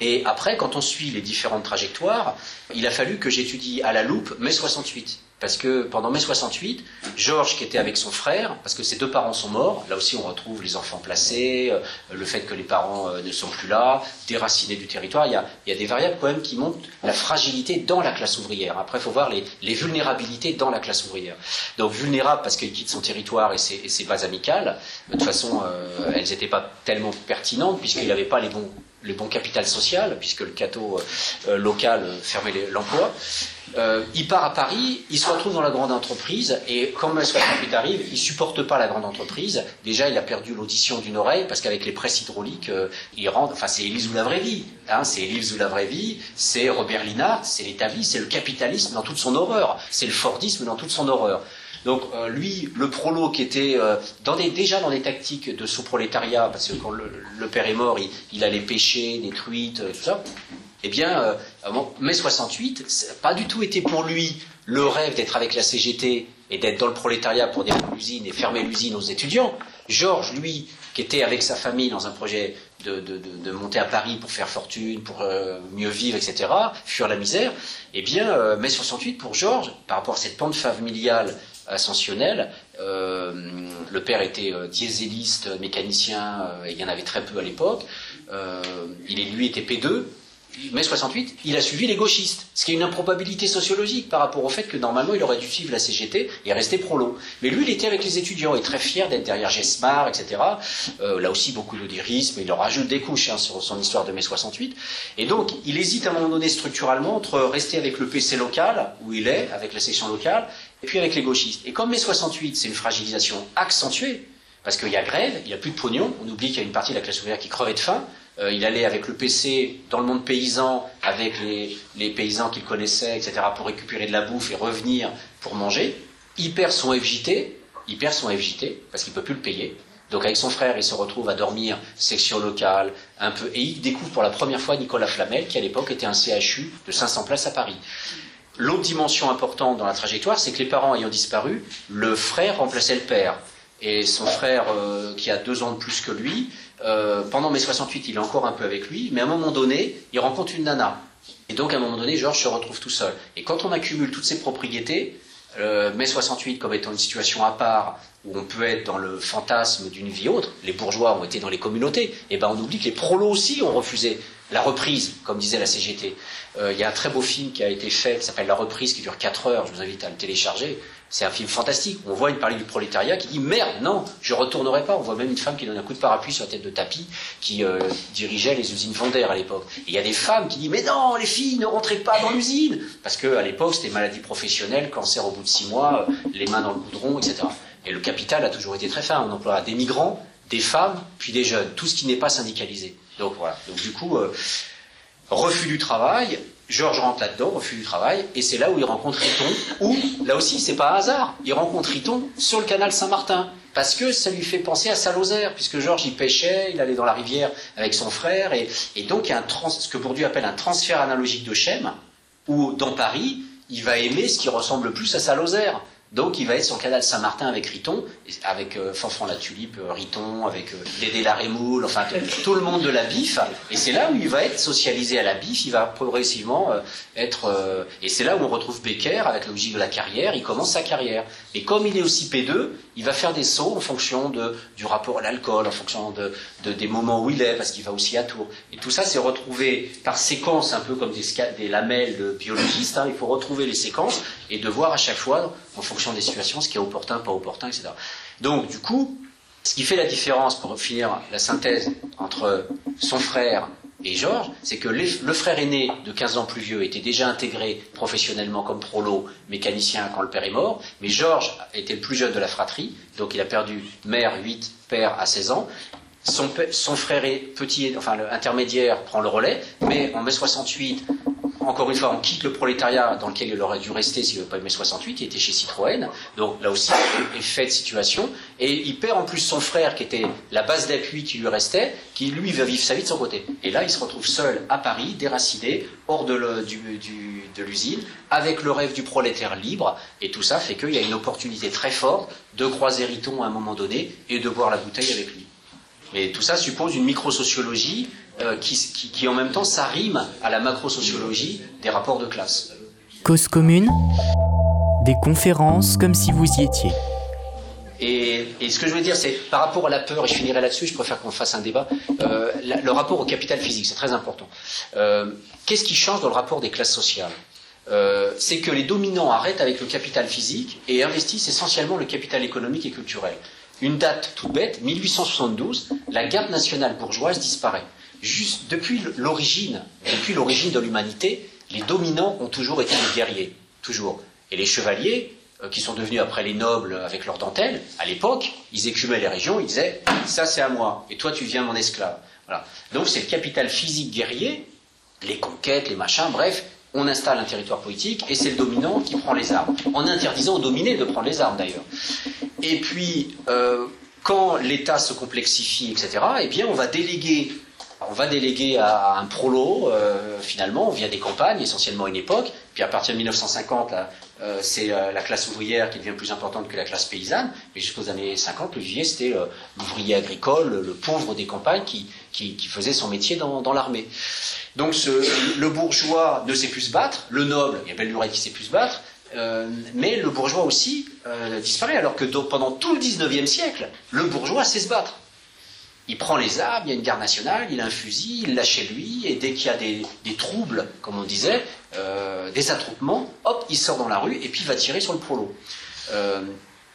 Et après, quand on suit les différentes trajectoires, il a fallu que j'étudie à la loupe mai 68 parce que pendant mai 68, Georges, qui était avec son frère, parce que ses deux parents sont morts, là aussi on retrouve les enfants placés, euh, le fait que les parents euh, ne sont plus là, déracinés du territoire, il y, a, des variables quand même qui montrent la fragilité dans la classe ouvrière. Après, il faut voir les, vulnérabilités dans la classe ouvrière. Donc vulnérable parce qu'il quitte son territoire et ses, et ses, bases amicales, de toute façon, euh, elles n'étaient pas tellement pertinentes puisqu'il n'avait pas les bons le bon capital social, puisque le cateau euh, local fermait l'emploi. Euh, il part à Paris, il se retrouve dans la grande entreprise, et quand mai 68 arrive, il supporte pas la grande entreprise. Déjà, il a perdu l'audition d'une oreille, parce qu'avec les presses hydrauliques, euh, il rentre, enfin, c'est Élise ou la vraie vie, hein, c'est Élise ou la vraie vie, c'est Robert Linard, c'est l'établi, c'est le capitalisme dans toute son horreur, c'est le Fordisme dans toute son horreur. Donc euh, lui, le prolo qui était euh, déjà dans des tactiques de sous-prolétariat, parce que quand le, père est mort, il, allait pêcher des truites, euh, tout ça. Eh bien, mai 68, ça n'a pas du tout été pour lui le rêve d'être avec la CGT et d'être dans le prolétariat pour détruire l'usine et fermer l'usine aux étudiants. Georges, lui, qui était avec sa famille dans un projet de, monter à Paris pour faire fortune, pour mieux vivre, etc., fuir la misère, eh bien, mai 68, pour Georges, par rapport à cette pente familiale ascensionnelle, euh, le père était euh, dieseliste, mécanicien, et il y en avait très peu à l'époque, il lui était P2, mai 68, il a suivi les gauchistes, ce qui est une improbabilité sociologique par rapport au fait que normalement il aurait dû suivre la CGT et rester prolo. Mais lui, il était avec les étudiants et très fier d'être derrière Gesmar, etc. Euh, là aussi, beaucoup d'odirisme, il leur rajoute des couches hein, sur son histoire de mai 68. Et donc, il hésite à un moment donné structurellement entre rester avec le PC local, où il est, avec la section locale, et puis avec les gauchistes. Et comme mai 68, c'est une fragilisation accentuée, parce qu'il y a grève, il n'y a plus de pognon, on oublie qu'il y a une partie de la classe ouvrière qui crevait de faim, euh, il allait avec le PC dans le monde paysan, avec les, paysans qu'il connaissait, etc., pour récupérer de la bouffe et revenir pour manger. Il perd son FJT, il perd son FJT parce qu'il peut plus le payer. Donc avec son frère, il se retrouve à dormir section locale, un peu, et il découvre pour la première fois Nicolas Flamel, qui à l'époque était un CHU de 500 places à Paris. L'autre dimension importante dans la trajectoire, c'est que les parents ayant disparu, le frère remplaçait le père. Et son frère, euh, qui a deux ans de plus que lui, euh, pendant mai 68, il est encore un peu avec lui, mais à un moment donné, il rencontre une nana. Et donc, à un moment donné, Georges se retrouve tout seul. Et quand on accumule toutes ces propriétés, euh, mai 68 comme étant une situation à part, où on peut être dans le fantasme d'une vie autre, les bourgeois ont été dans les communautés, et ben on oublie que les prolos aussi ont refusé la reprise, comme disait la CGT. Euh, il y a un très beau film qui a été fait, qui s'appelle La reprise, qui dure 4 heures, je vous invite à le télécharger. C'est un film fantastique. On voit une partie du prolétariat qui dit merde, non, je retournerai pas. On voit même une femme qui donne un coup de parapluie sur la tête de tapis, qui euh, dirigeait les usines Vendère à l'époque. Et il y a des femmes qui disent mais non, les filles ne rentrez pas dans l'usine, parce que à l'époque c'était maladie professionnelle, cancer au bout de 6 mois, euh, les mains dans le goudron, etc. Et le capital a toujours été très fin. On emploie des migrants, des femmes, puis des jeunes, tout ce qui n'est pas syndicalisé. Donc voilà. Donc du coup, euh, refus du travail, Georges rentre là-dedans, refus du travail, et c'est là où il rencontre Riton, où, là aussi, c'est pas un hasard, il rencontre Riton sur le canal Saint-Martin, parce que ça lui fait penser à Salozère, puisque Georges, il pêchait, il allait dans la rivière avec son frère, et, donc il y a un ce que Bourdieu appelle un transfert analogique de Chem, où, dans Paris, il va aimer ce qui ressemble le plus à Salozère. Donc il va être sur canal Saint-Martin avec Riton, avec euh, Fanfan la Tulipe, euh, Riton, avec euh, Dédé la enfin tout le monde de la BIF. Et c'est là où il va être socialisé à la BIF, il va progressivement euh, être... euh, et c'est là où on retrouve Becker avec l'objectif de la carrière, il commence sa carrière. Et comme il est aussi P2, il va faire des sauts en fonction de, du rapport à l'alcool, en fonction de, de, des moments où il est, parce qu'il va aussi à Tours. Et tout ça, c'est retrouvé par séquences, un peu comme des, des lamelles de biologistes. hein. Il faut retrouver les séquences et de voir à chaque fois, en fonction des situations, ce qui est opportun, pas opportun, etc. Donc, du coup, ce qui fait la différence, pour finir la synthèse, entre son frère et Georges, c'est que le frère aîné de 15 ans plus vieux était déjà intégré professionnellement comme prolo, mécanicien quand le père est mort, mais Georges était le plus jeune de la fratrie, donc il a perdu mère 8, père à 16 ans. Son frère est petit, enfin le intermédiaire prend le relais, mais en mai 68, encore une fois, on quitte le prolétariat dans lequel il aurait dû rester s'il n'avait pas mai 68, il était chez Citroën, donc là aussi, effet de situation, et il perd en plus son frère qui était la base d'appui qui lui restait, qui lui va vivre sa vie de son côté. Et là, il se retrouve seul à Paris, déraciné, hors de l'usine, avec le rêve du prolétaire libre, et tout ça fait qu'il y a une opportunité très forte de croiser Riton à un moment donné et de boire la bouteille avec lui. Mais tout ça suppose une microsociologie euh, qui, qui, qui, en même temps s'arrime à la macrosociologie des rapports de classe. Cause commune, Des conférences comme si vous y étiez. Et, et ce que je veux dire, c'est par rapport à la peur, et je finirai là-dessus, je préfère qu'on fasse un débat, euh, la- le rapport au capital physique, c'est très important. Euh, Qu'est-ce qui change dans le rapport des classes sociales? Euh, C'est que les dominants arrêtent avec le capital physique et investissent essentiellement le capital économique et culturel. Une date toute bête, 1872, la garde nationale bourgeoise disparaît. Depuis l'origine, depuis l'origine de l'humanité, les dominants ont toujours été des guerriers, toujours. Et les chevaliers, euh, qui sont devenus après les nobles avec leurs dentelles, à l'époque, ils écumaient les régions, ils disaient ça c'est à moi, et toi tu deviens mon esclave. Voilà. Donc c'est le capital physique guerrier, les conquêtes, les machins, bref, on installe un territoire politique et c'est le dominant qui prend les armes, en interdisant aux dominés de prendre les armes d'ailleurs. Et puis, euh, quand l'État se complexifie, etc., eh bien, on va déléguer, on va déléguer à un prolo, euh, finalement, via des campagnes, essentiellement une époque. Puis à partir de 1950, là, euh, c'est euh, la classe ouvrière qui devient plus importante que la classe paysanne. Mais jusqu'aux années 50, le vivier, c'était l'ouvrier agricole, le, pauvre des campagnes qui, qui, faisait son métier dans, l'armée. Donc le bourgeois ne sait plus se battre, le noble, il y a belle qui sait plus se battre, mais le bourgeois aussi disparaît, alors que pendant tout le 19e siècle, le bourgeois sait se battre. Il prend les armes, il y a une garde nationale, il a un fusil, il l'a chez lui, et dès qu'il y a des, troubles, comme on disait, euh, des attroupements, hop, il sort dans la rue et puis il va tirer sur le prolo. Euh,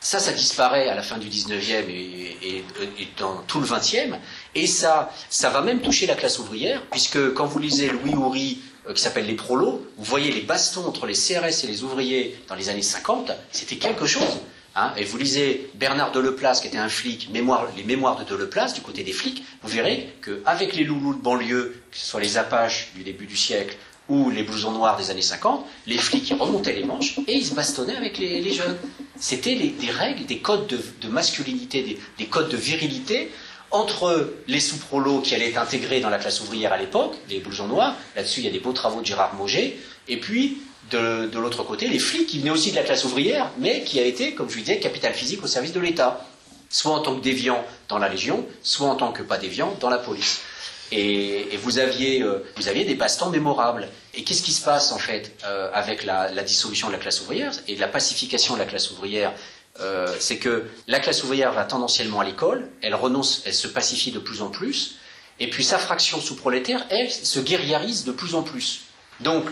ça, ça disparaît à la fin du 19e et, et- et dans tout le 20e, et ça, ça va même toucher la classe ouvrière, puisque quand vous lisez Louis Houry, euh, qui s'appelle Les Prolos, vous voyez les bastons entre les CRS et les ouvriers dans les années 50, c'était quelque chose. Hein. et vous lisez Bernard Deleplace, qui était un flic, les mémoires de Deleplace, du côté des flics, vous verrez qu'avec les loulous de banlieue, que ce soit les Apaches du début du siècle ou les blousons noirs des années 50, les flics remontaient les manches et ils se bastonnaient avec les, jeunes. C'était des règles, des codes de, masculinité, des, des codes de virilité entre les sous-prolos qui allaient être intégrés dans la classe ouvrière à l'époque, les blousons noirs, là-dessus il y a des beaux travaux de Gérard Mauger, et puis de, l'autre côté, les flics qui venaient aussi de la classe ouvrière, mais qui a été, comme je vous disais, capital physique au service de l'État, soit en tant que déviant dans la Légion, soit en tant que pas déviant dans la police. Et, vous, aviez, euh, vous aviez des bastons mémorables. Et qu'est-ce qui se passe en fait euh, avec la, dissolution de la classe ouvrière et la pacification de la classe ouvrière euh, C'est que la classe ouvrière va tendanciellement à l'école, elle renonce, elle se pacifie de plus en plus, et puis sa fraction sous-prolétaire, elle, se guerriarise de plus en plus. Donc,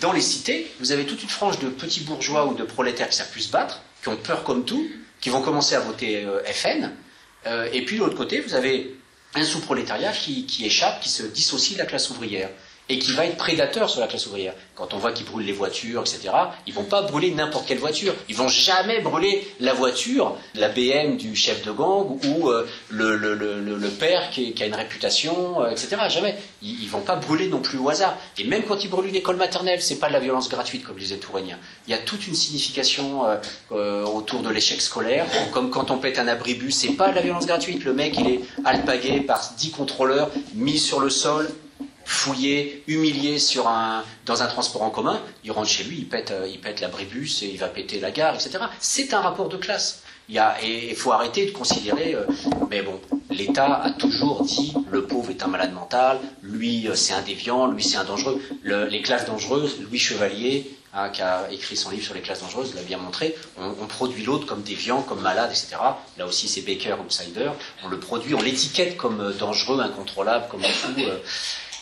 dans les cités, vous avez toute une frange de petits bourgeois ou de prolétaires qui savent plus se battre, qui ont peur comme tout, qui vont commencer à voter euh, FN. Euh, et puis de l'autre côté, vous avez un sous-prolétariat qui, qui échappe, qui se dissocie de la classe ouvrière et qui va être prédateur sur la classe ouvrière. Quand on voit qu'ils brûlent les voitures, etc., ils vont pas brûler n'importe quelle voiture. Ils vont jamais brûler la voiture, la BM du chef de gang ou euh, le, le- le- le- père qui, a une réputation, euh, etc. Jamais. Ils, ils vont pas brûler non plus au hasard. Et même quand ils brûlent une école maternelle, c'est pas de la violence gratuite, comme disait Touragnien. Il y a toute une signification euh, autour de l'échec scolaire. Comme quand on pète un abribus, c'est pas de la violence gratuite. Le mec, il est alpagué par 10 contrôleurs, mis sur le sol, fouillé, humilié sur un, dans un transport en commun, il rentre chez lui, il pète, euh, il pète l'abribus il va péter la gare, etc. C'est un rapport de classe. Il y a, et faut arrêter de considérer, euh, mais bon, l'État a toujours dit le pauvre est un malade mental, lui euh, c'est un déviant, lui c'est un dangereux. Le- les classes dangereuses, Louis Chevalier, hein, qui a écrit son livre sur les classes dangereuses, l'a bien montré, on, produit l'autre comme déviant, comme malade, etc. Là aussi c'est Baker, outsider, on le produit, on l'étiquette comme dangereux, incontrôlable, comme fou.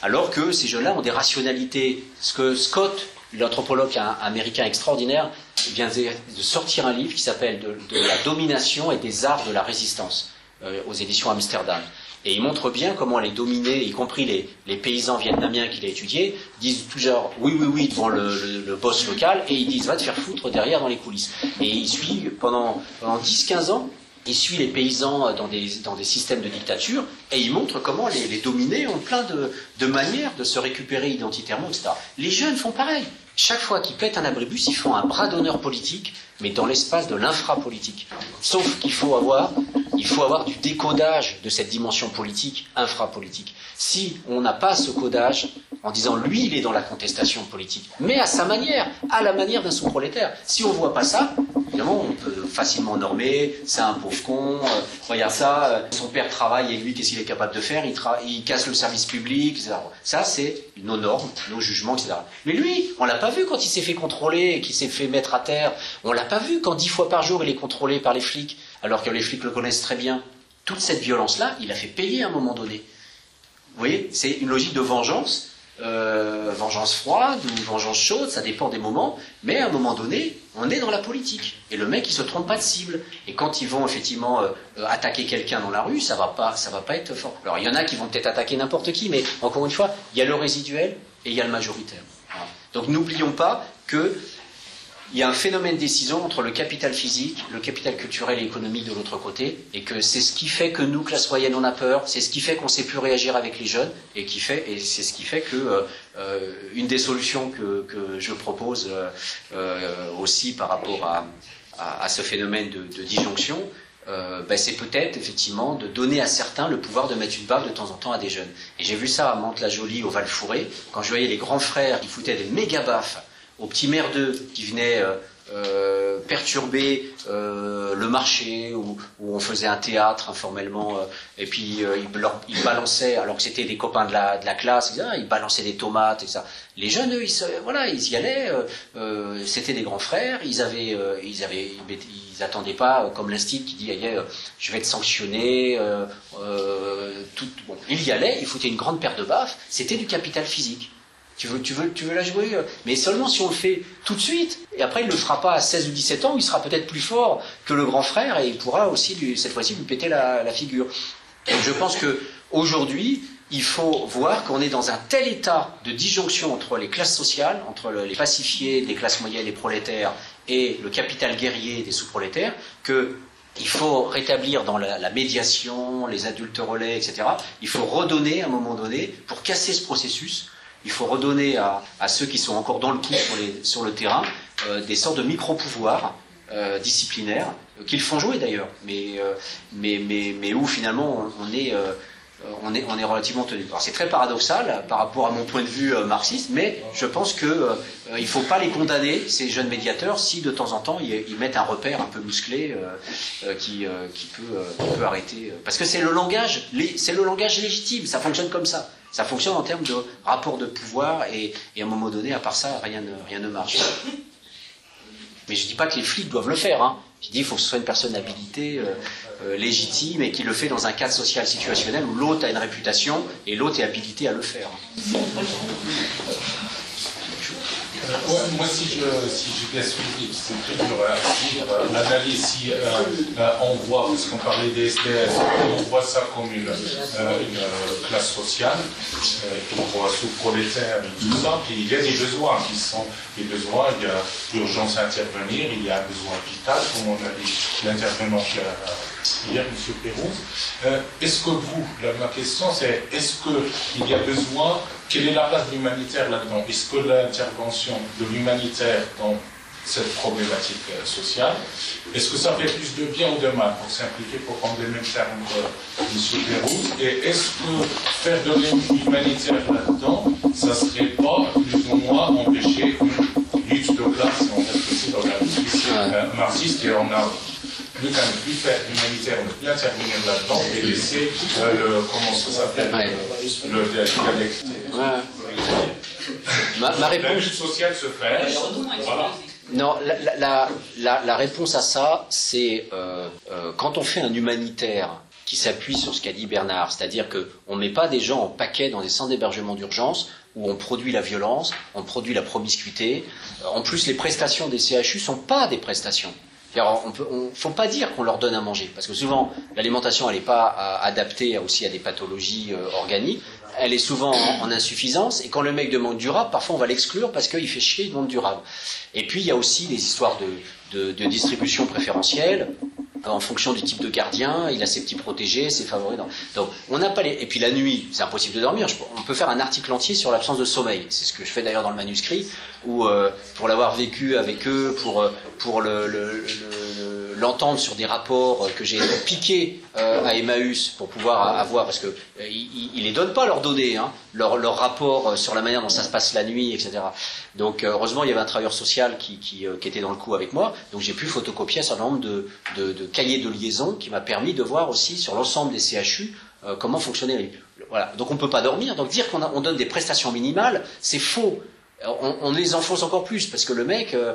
Alors que ces jeunes-là ont des rationalités. Ce que Scott, l'anthropologue américain extraordinaire, vient de sortir un livre qui s'appelle de, la domination et des arts de la résistance euh, aux éditions Amsterdam. Et il montre bien comment les dominés, y compris les, paysans vietnamiens qu'il a étudiés, disent toujours oui, oui, oui devant le, boss local et ils disent va te faire foutre derrière dans les coulisses. Et il suit pendant 10-15 ans, il suit les paysans dans des, dans des systèmes de dictature et il montre comment les, les dominés ont plein de, de manières de se récupérer identitairement, etc. Les jeunes font pareil. Chaque fois qu'ils pètent un abribus, ils font un bras d'honneur politique, mais dans l'espace de l'infrapolitique. Sauf qu'il faut avoir il faut avoir du décodage de cette dimension politique, infrapolitique. Si on n'a pas ce codage, en disant lui, il est dans la contestation politique, mais à sa manière, à la manière d'un sous-prolétaire. Si on ne voit pas ça, évidemment, on peut facilement normer, c'est un pauvre con, euh, regarde ça, euh, son père travaille et lui, qu'est-ce qu'il est capable de faire? Il, il, casse le service public, etc. Ça, c'est nos normes, nos jugements, etc. Mais lui, on l'a pas vu quand il s'est fait contrôler, qu'il s'est fait mettre à terre. On l'a pas vu quand dix fois par jour il est contrôlé par les flics, alors que les flics le connaissent très bien. Toute cette violence-là, il a fait payer à un moment donné. Vous voyez, c'est une logique de vengeance, euh, vengeance froide ou vengeance chaude, ça dépend des moments, mais à un moment donné, on est dans la politique. Et le mec, il se trompe pas de cible. Et quand ils vont effectivement euh, attaquer quelqu'un dans la rue, ça va pas, ça va pas être fort. Alors il y en a qui vont peut-être attaquer n'importe qui, mais encore une fois, il y a le résiduel et il y a le majoritaire. Donc n'oublions pas que il y a un phénomène décision entre le capital physique, le capital culturel et économique de l'autre côté, et que c'est ce qui fait que nous, classe moyenne, on a peur, c'est ce qui fait qu'on ne sait plus réagir avec les jeunes, et qui fait, et c'est ce qui fait que euh, euh, une des solutions que, que je propose euh, euh aussi par rapport à, à, ce phénomène de, de disjonction, euh, ben c'est peut-être effectivement de donner à certains le pouvoir de mettre une barre de temps en temps à des jeunes. Et j'ai vu ça à Mantes-la-Jolie, au Val-Fouré, quand je voyais les grands frères qui foutaient des méga baffes aux petits merdeux qui venaient euh, euh, perturber euh, le marché où, où, on faisait un théâtre informellement et puis ils, balançaient alors que c'était des copains de la, de la classe ils, ah, ils, balançaient des tomates et ça. Les jeunes eux ils, voilà ils y allaient c'était des grands frères ils avaient ils avaient ils, attendaient pas comme l'instit qui dit je vais te sanctionner tout bon. Ils y allaient ils foutaient une grande paire de baffes c'était du capital physique tu veux, tu, veux, tu veux la jouer euh, Mais seulement si on le fait tout de suite. Et après, il ne le fera pas à 16 ou 17 ans, il sera peut-être plus fort que le grand frère et il pourra aussi, cette fois-ci, lui péter la, figure. Donc je pense que aujourd'hui, il faut voir qu'on est dans un tel état de disjonction entre les classes sociales, entre les pacifiés les classes moyennes, les prolétaires, et le capital guerrier des sous-prolétaires, que il faut rétablir dans la, la, médiation, les adultes relais, etc. Il faut redonner à un moment donné, pour casser ce processus, il faut redonner à, ceux qui sont encore dans le coup sur, le terrain euh, des sortes de micro-pouvoirs euh, disciplinaires, euh, qu'ils font jouer d'ailleurs, mais, où finalement on, est, on, est, on est relativement tenu. Alors c'est très paradoxal par rapport à mon point de vue marxiste, mais je pense qu'il il ne faut pas les condamner, ces jeunes médiateurs, si de temps en temps ils, mettent un repère un peu musclé qui, peut, arrêter. Parce que c'est le langage, c'est le langage légitime, ça fonctionne comme ça. Ça fonctionne en termes de rapport de pouvoir et, à un moment donné, à part ça, rien ne, marche. Mais je ne dis pas que les flics doivent le faire. Hein. Je dis qu'il faut que ce soit une personne habilitée, euh, euh, légitime et qui le fait dans un cadre social situationnel où l'autre a une réputation et l'autre est habilité à le faire. Ouais, moi, si je, si je c'est très dur à dire, si euh, euh, on voit, parce qu'on parlait des SDS, on voit ça comme une, euh, classe sociale, qu'on voit sous-prolétaire et tout ça, puis il y a des besoins qui sont des besoins, il y a l'urgence à intervenir, il y a un besoin vital, comme on a dit l'intervenant hier, M. Pérouse. est-ce que vous, ma question c'est, est-ce qu'il y a besoin quelle est la place de l'humanitaire là-dedans? Est-ce que l'intervention de l'humanitaire dans cette problématique euh, sociale, est-ce que ça fait plus de bien ou de mal, pour simplifier, pour prendre les mêmes termes que M. Pérouse Et est-ce que faire de l'humanitaire là-dedans, ça ne serait pas plus ou moins empêcher une lutte de classe, en fait, aussi dans la discussion euh, marxiste, et on a qu'à ne plus faire l'humanitaire, ne plus intervenir là-dedans et laisser euh, le, comment ça s'appelle, ouais. le, le dialecte. Ouais. Ma, ma, réponse. La sociale se fait. Voilà. Non, la, la, la, la, réponse à ça, c'est euh, euh, quand on fait un humanitaire qui s'appuie sur ce qu'a dit Bernard, c'est-à-dire qu'on ne met pas des gens en paquet dans des centres d'hébergement d'urgence où on produit la violence, on produit la promiscuité. En plus, les prestations des CHU ne sont pas des prestations. On ne faut pas dire qu'on leur donne à manger, parce que souvent l'alimentation elle n'est pas à, adaptée aussi à des pathologies euh, organiques, elle est souvent en, insuffisance, et quand le mec demande du rab, parfois on va l'exclure parce qu'il fait chier, il demande du rab. Et puis il y a aussi des histoires de distribution préférentielle, en fonction du type de gardien, il a ses petits protégés, ses favoris. Donc, on n'a pas les. Et puis la nuit, c'est impossible de dormir. On peut faire un article entier sur l'absence de sommeil. C'est ce que je fais d'ailleurs dans le manuscrit, où euh, pour l'avoir vécu avec eux, pour euh, pour le, l'entendre sur des rapports euh, que j'ai piqués euh, à Emmaüs pour pouvoir avoir, parce que euh, il, il les donne pas leurs données, hein, leur rapports sur la manière dont ça se passe la nuit, etc. Donc heureusement il y avait un travailleur social qui, qui, était dans le coup avec moi, donc j'ai pu photocopier un certain nombre de, de, de cahiers de liaison qui m'a permis de voir aussi sur l'ensemble des CHU comment fonctionnait. Voilà. Donc on ne peut pas dormir. Donc dire qu'on on donne des prestations minimales, c'est faux on, les enfonce encore plus parce que le mec, euh,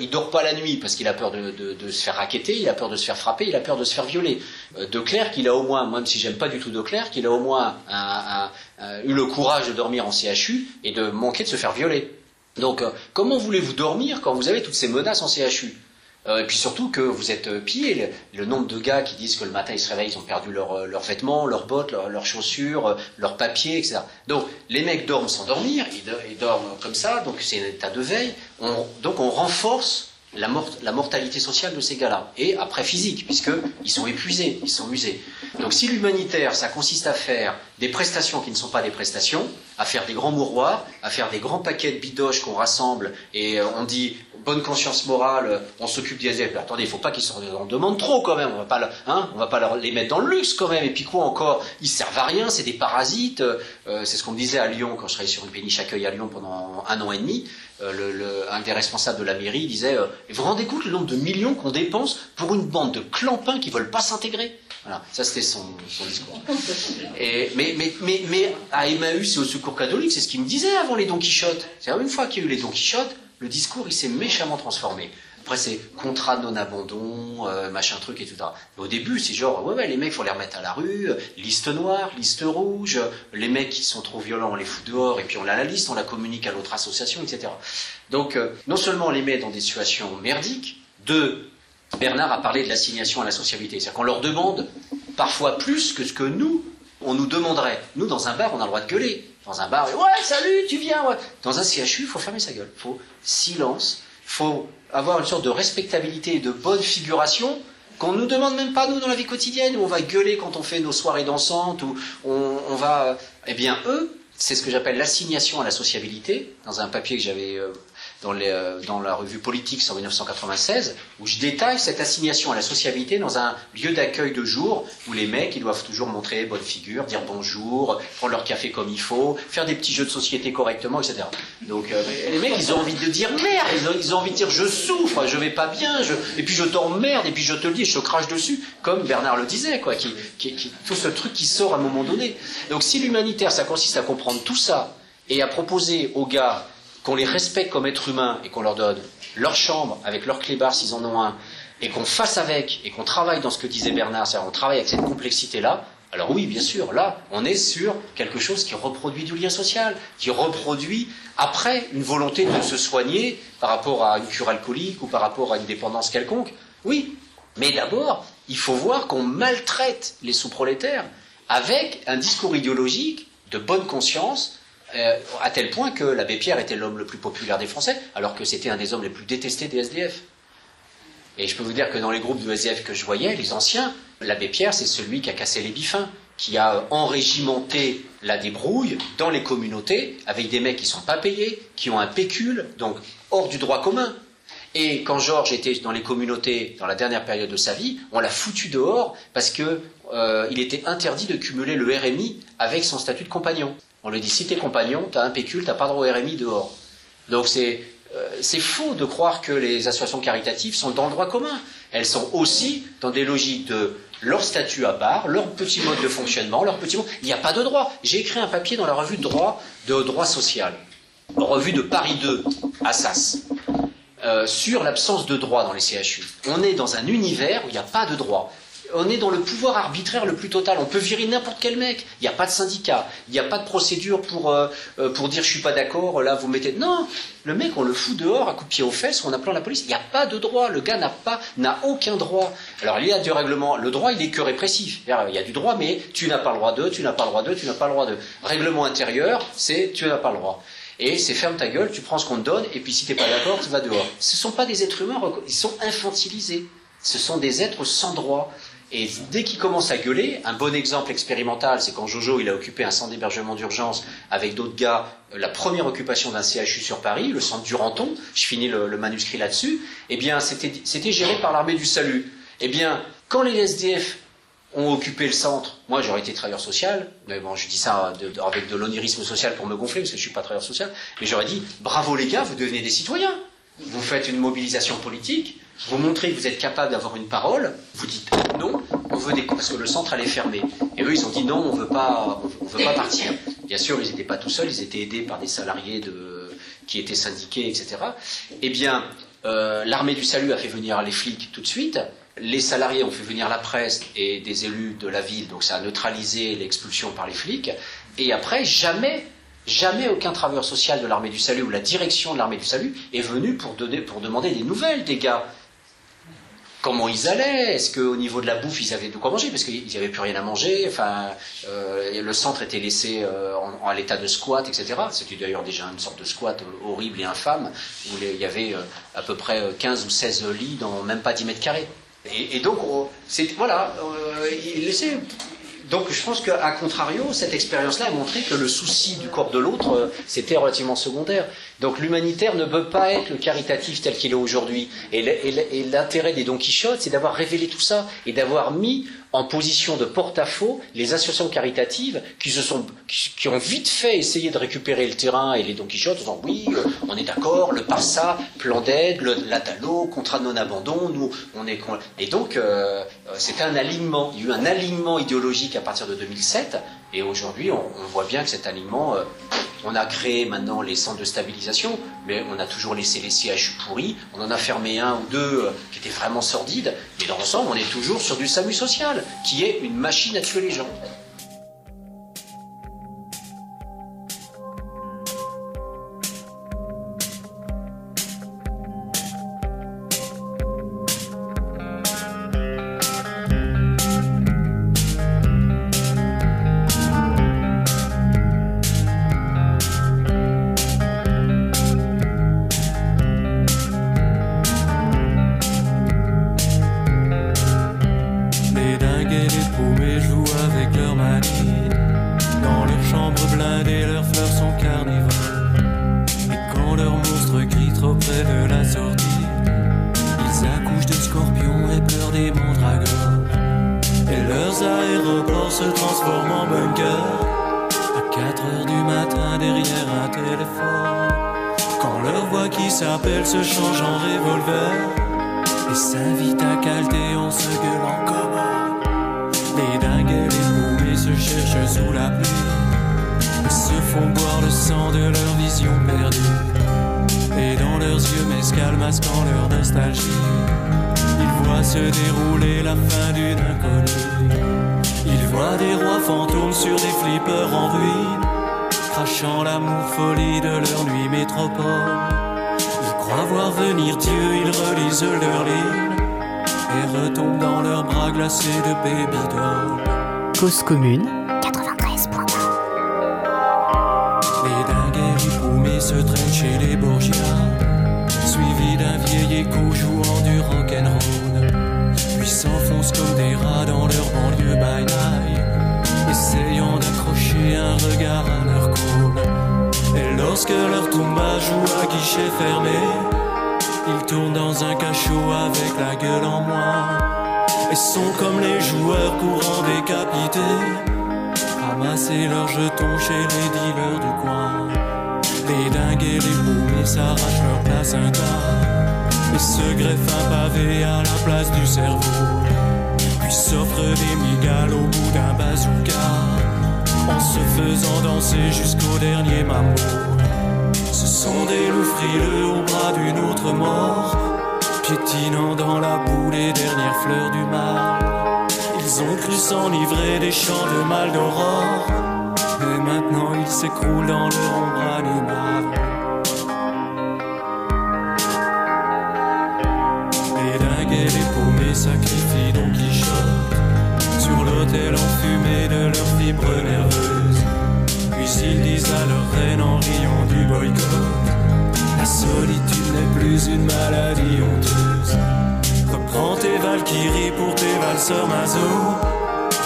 il dort pas la nuit parce qu'il a peur de, se faire raqueter, il a peur de se faire frapper, il a peur de se faire violer. Euh, de qu'il a au moins, même si j'aime pas du tout de clair, qu'il a au moins eu le courage de dormir en CHU et de manquer de se faire violer. Donc, euh, comment voulez-vous dormir quand vous avez toutes ces menaces en CHU et puis surtout que vous êtes euh, pillé. Le, nombre de gars qui disent que le matin ils se réveillent, ils ont perdu euh, leurs vêtements, leurs bottes, leurs chaussures, leurs papiers, etc. Donc les mecs dorment sans dormir, ils, dorment comme ça, donc c'est un état de veille. donc on renforce la, la, mortalité sociale de ces gars-là. Et après physique, puisqu'ils sont épuisés, ils sont usés. Donc si l'humanitaire, ça consiste à faire des prestations qui ne sont pas des prestations, à faire des grands mouroirs, à faire des grands paquets de bidoches qu'on rassemble et on dit bonne conscience morale, on s'occupe des SDF. attendez, il faut pas qu'ils en demandent trop quand même. On va hein, va pas les mettre dans le luxe quand même. Et puis quoi encore? Ils servent à rien, c'est des parasites. Euh, c'est ce qu'on me disait à Lyon quand je travaillais sur une péniche accueil à Lyon pendant un an et demi. Euh, un des responsables de la mairie disait euh, Vous vous rendez compte le nombre de millions qu'on dépense pour une bande de clampins qui veulent pas s'intégrer Voilà, ça c'était son, discours. Mais à Emmaüs et au Secours catholique, c'est ce qu'il me disait avant les Don Quichotte. C'est une fois qu'il y a eu les Don Quichotte, le discours, il s'est méchamment transformé. Après, c'est contrat non-abandon, euh, machin truc et tout ça. au début, c'est genre, ouais, ouais, les mecs, faut les remettre à la rue, liste noire, liste rouge, les mecs qui sont trop violents, on les fout dehors, et puis on a la liste, on la communique à l'autre association, etc. Donc, euh, non seulement on les met dans des situations merdiques, deux, Bernard a parlé de l'assignation à la sociabilité. C'est-à-dire qu'on leur demande parfois plus que ce que nous, on nous demanderait. Nous, dans un bar, on a le droit de gueuler. Dans un bar, ouais, salut, tu viens, ouais. Dans un CHU, il faut fermer sa gueule. Il faut silence. Il faut avoir une sorte de respectabilité et de bonne figuration qu'on ne nous demande même pas, nous, dans la vie quotidienne, où on va gueuler quand on fait nos soirées dansantes, où on, va... Eh bien, eux, c'est ce que j'appelle l'assignation à la sociabilité, dans un papier que j'avais euh, dans, les, euh, dans, la revue Politique en 1996, où je détaille cette assignation à la sociabilité dans un lieu d'accueil de jour où les mecs, ils doivent toujours montrer bonne figure, dire bonjour, prendre leur café comme il faut, faire des petits jeux de société correctement, etc. Donc euh, les mecs, ils ont envie de dire merde, ils ont, envie de dire je souffre, je vais pas bien, je... et puis je t'emmerde, et puis je te le dis, je te crache dessus, comme Bernard le disait, quoi, qui, qui, qui, tout ce truc qui sort à un moment donné. Donc si l'humanitaire, ça consiste à comprendre tout ça, et à proposer aux gars qu'on les respecte comme êtres humains et qu'on leur donne leur chambre avec leur clébard s'ils en ont un, et qu'on fasse avec, et qu'on travaille dans ce que disait Bernard, c'est-à-dire on travaille avec cette complexité-là, alors oui, bien sûr, là, on est sur quelque chose qui reproduit du lien social, qui reproduit après une volonté de se soigner par rapport à une cure alcoolique ou par rapport à une dépendance quelconque. Oui, mais d'abord, il faut voir qu'on maltraite les sous-prolétaires avec un discours idéologique de bonne conscience euh, à tel point que l'abbé Pierre était l'homme le plus populaire des Français, alors que c'était un des hommes les plus détestés des SDF. Et je peux vous dire que dans les groupes de SDF que je voyais, les anciens, l'abbé Pierre, c'est celui qui a cassé les bifins, qui a enrégimenté la débrouille dans les communautés avec des mecs qui ne sont pas payés, qui ont un pécule, donc hors du droit commun. Et quand Georges était dans les communautés dans la dernière période de sa vie, on l'a foutu dehors parce qu'il euh, était interdit de cumuler le RMI avec son statut de compagnon. On lui dit si t'es compagnon, t'as un pécule, t'as pas droit au RMI dehors. Donc c'est euh, faux de croire que les associations caritatives sont dans le droit commun. Elles sont aussi dans des logiques de leur statut à part, leur petit mode de fonctionnement, leur petit mode. Il n'y a pas de droit. J'ai écrit un papier dans la revue de droit de droit social, revue de Paris 2, Assas, euh, sur l'absence de droit dans les CHU. On est dans un univers où il n'y a pas de droit on est dans le pouvoir arbitraire le plus total. On peut virer n'importe quel mec. Il n'y a pas de syndicat. Il n'y a pas de procédure pour, euh, euh, pour dire je suis pas d'accord, là vous mettez. Non, le mec on le fout dehors à coup de pied aux fesses en appelant la police. Il n'y a pas de droit. Le gars n'a pas, n'a aucun droit. Alors il y a du règlement. Le droit il est que répressif. Il y a du droit, mais tu n'as pas le droit de, tu n'as pas le droit de, tu n'as pas le droit de. Règlement intérieur, c'est tu n'as pas le droit. Et c'est ferme ta gueule, tu prends ce qu'on te donne, et puis si t'es pas d'accord, tu vas dehors. Ce ne sont pas des êtres humains, ils sont infantilisés. Ce sont des êtres sans droit. Et dès qu'il commence à gueuler, un bon exemple expérimental, c'est quand Jojo il a occupé un centre d'hébergement d'urgence avec d'autres gars, euh, la première occupation d'un CHU sur Paris, le centre du Ranton, je finis le, manuscrit là-dessus, eh bien c'était géré par l'armée du salut. Eh bien, quand les SDF ont occupé le centre, moi j'aurais été travailleur social, mais bon je dis ça avec de l'onirisme social pour me gonfler, parce que je suis pas travailleur social, mais j'aurais dit, bravo les gars, vous devenez des citoyens. Vous faites une mobilisation politique, vous montrez que vous êtes capable d'avoir une parole, vous dites non, on veut parce que le centre allait fermer. Et eux, ils ont dit non, on veut pas, on veut pas partir. Bien sûr, ils n'étaient pas tout seuls, ils étaient aidés par des salariés qui étaient syndiqués, etc. Eh bien, euh, l'armée du salut a fait venir les flics tout de suite. Les salariés ont fait venir la presse et des élus de la ville, donc ça a neutralisé l'expulsion par les flics. Et après, jamais, jamais aucun travailleur social de l'armée du salut ou la direction de l'armée du salut est venu pour, pour demander des nouvelles des gars. Comment ils allaient Est-ce qu'au niveau de la bouffe, ils avaient de quoi manger Parce qu'ils n'avaient plus rien à manger. Enfin, euh, le centre était laissé euh, en, l'état de squat, etc. C'était d'ailleurs déjà une sorte de squat horrible et infâme, où il y avait euh, à peu près euh, 15 ou 16 lits dans même pas 10 mètres carrés. Et, donc, voilà, euh, il laissait. Donc, je pense qu'à contrario, cette expérience-là a montré que le souci du corps de l'autre, euh, c'était relativement secondaire. Donc, l'humanitaire ne peut pas être le caritatif tel qu'il est aujourd'hui. Et l'intérêt des Don Quichotte, c'est d'avoir révélé tout ça et d'avoir mis en position de porte-à-faux les associations caritatives qui se sont, qui, ont vite fait essayer de récupérer le terrain et les Don Quichotte en disant oui, euh, on est d'accord, le PARSA, plan d'aide, l'ATALO, contrat de non-abandon, nous, on est Et donc, euh, euh, c'était un alignement. Il y a eu un alignement idéologique à partir de 2007 et aujourd'hui, on, voit bien que cet alignement, euh, on a créé maintenant les centres de stabilisation, mais on a toujours laissé les CHU pourris. On en a fermé un ou deux euh, qui étaient vraiment sordides. Mais dans l'ensemble, on est toujours sur du SAMU social, qui est une machine à tuer les gens. Baby doll. Cause commune, Les dingues et les paumés se traînent chez les Borgia, suivis d'un vieil écho jouant du rock'n'roll. Puis s'enfoncent comme des rats dans leur banlieue by night, essayant d'accrocher un regard à leur call. Et lorsque leur tumba joue à guichet fermé, ils tournent dans un cachot avec la gueule en moins. Et sont comme les joueurs courant décapités ramasser leurs jetons chez les dealers du coin. Les dingues et les paumés s'arrachent leur placenta et se greffent un pavé à la place du cerveau. Puis s'offrent des migales au bout d'un bazooka en se faisant danser jusqu'au dernier mammot. Ce sont des loups frileux au bras d'une autre mort, piétinant dans la boue les dernières fleurs du mal. Ils ont cru s'enivrer des chants de mal d'aurore, mais maintenant ils s'écroulent dans leur ombre animale.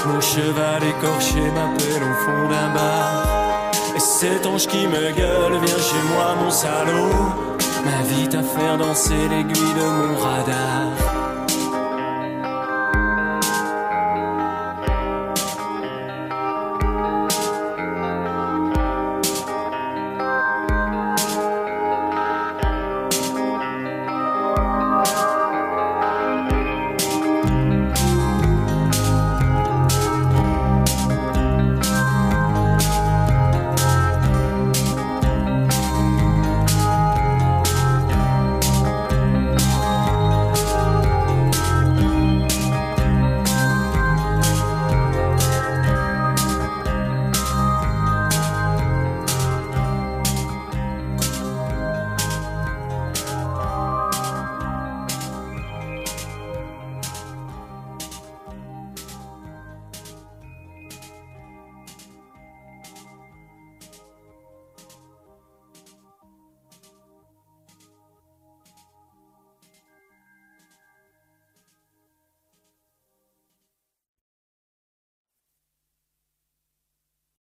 Mon cheval écorché m'appelle au fond d'un bar. Et cet ange qui me gueule, viens chez moi, mon salaud. M'invite à faire danser l'aiguille de mon radar.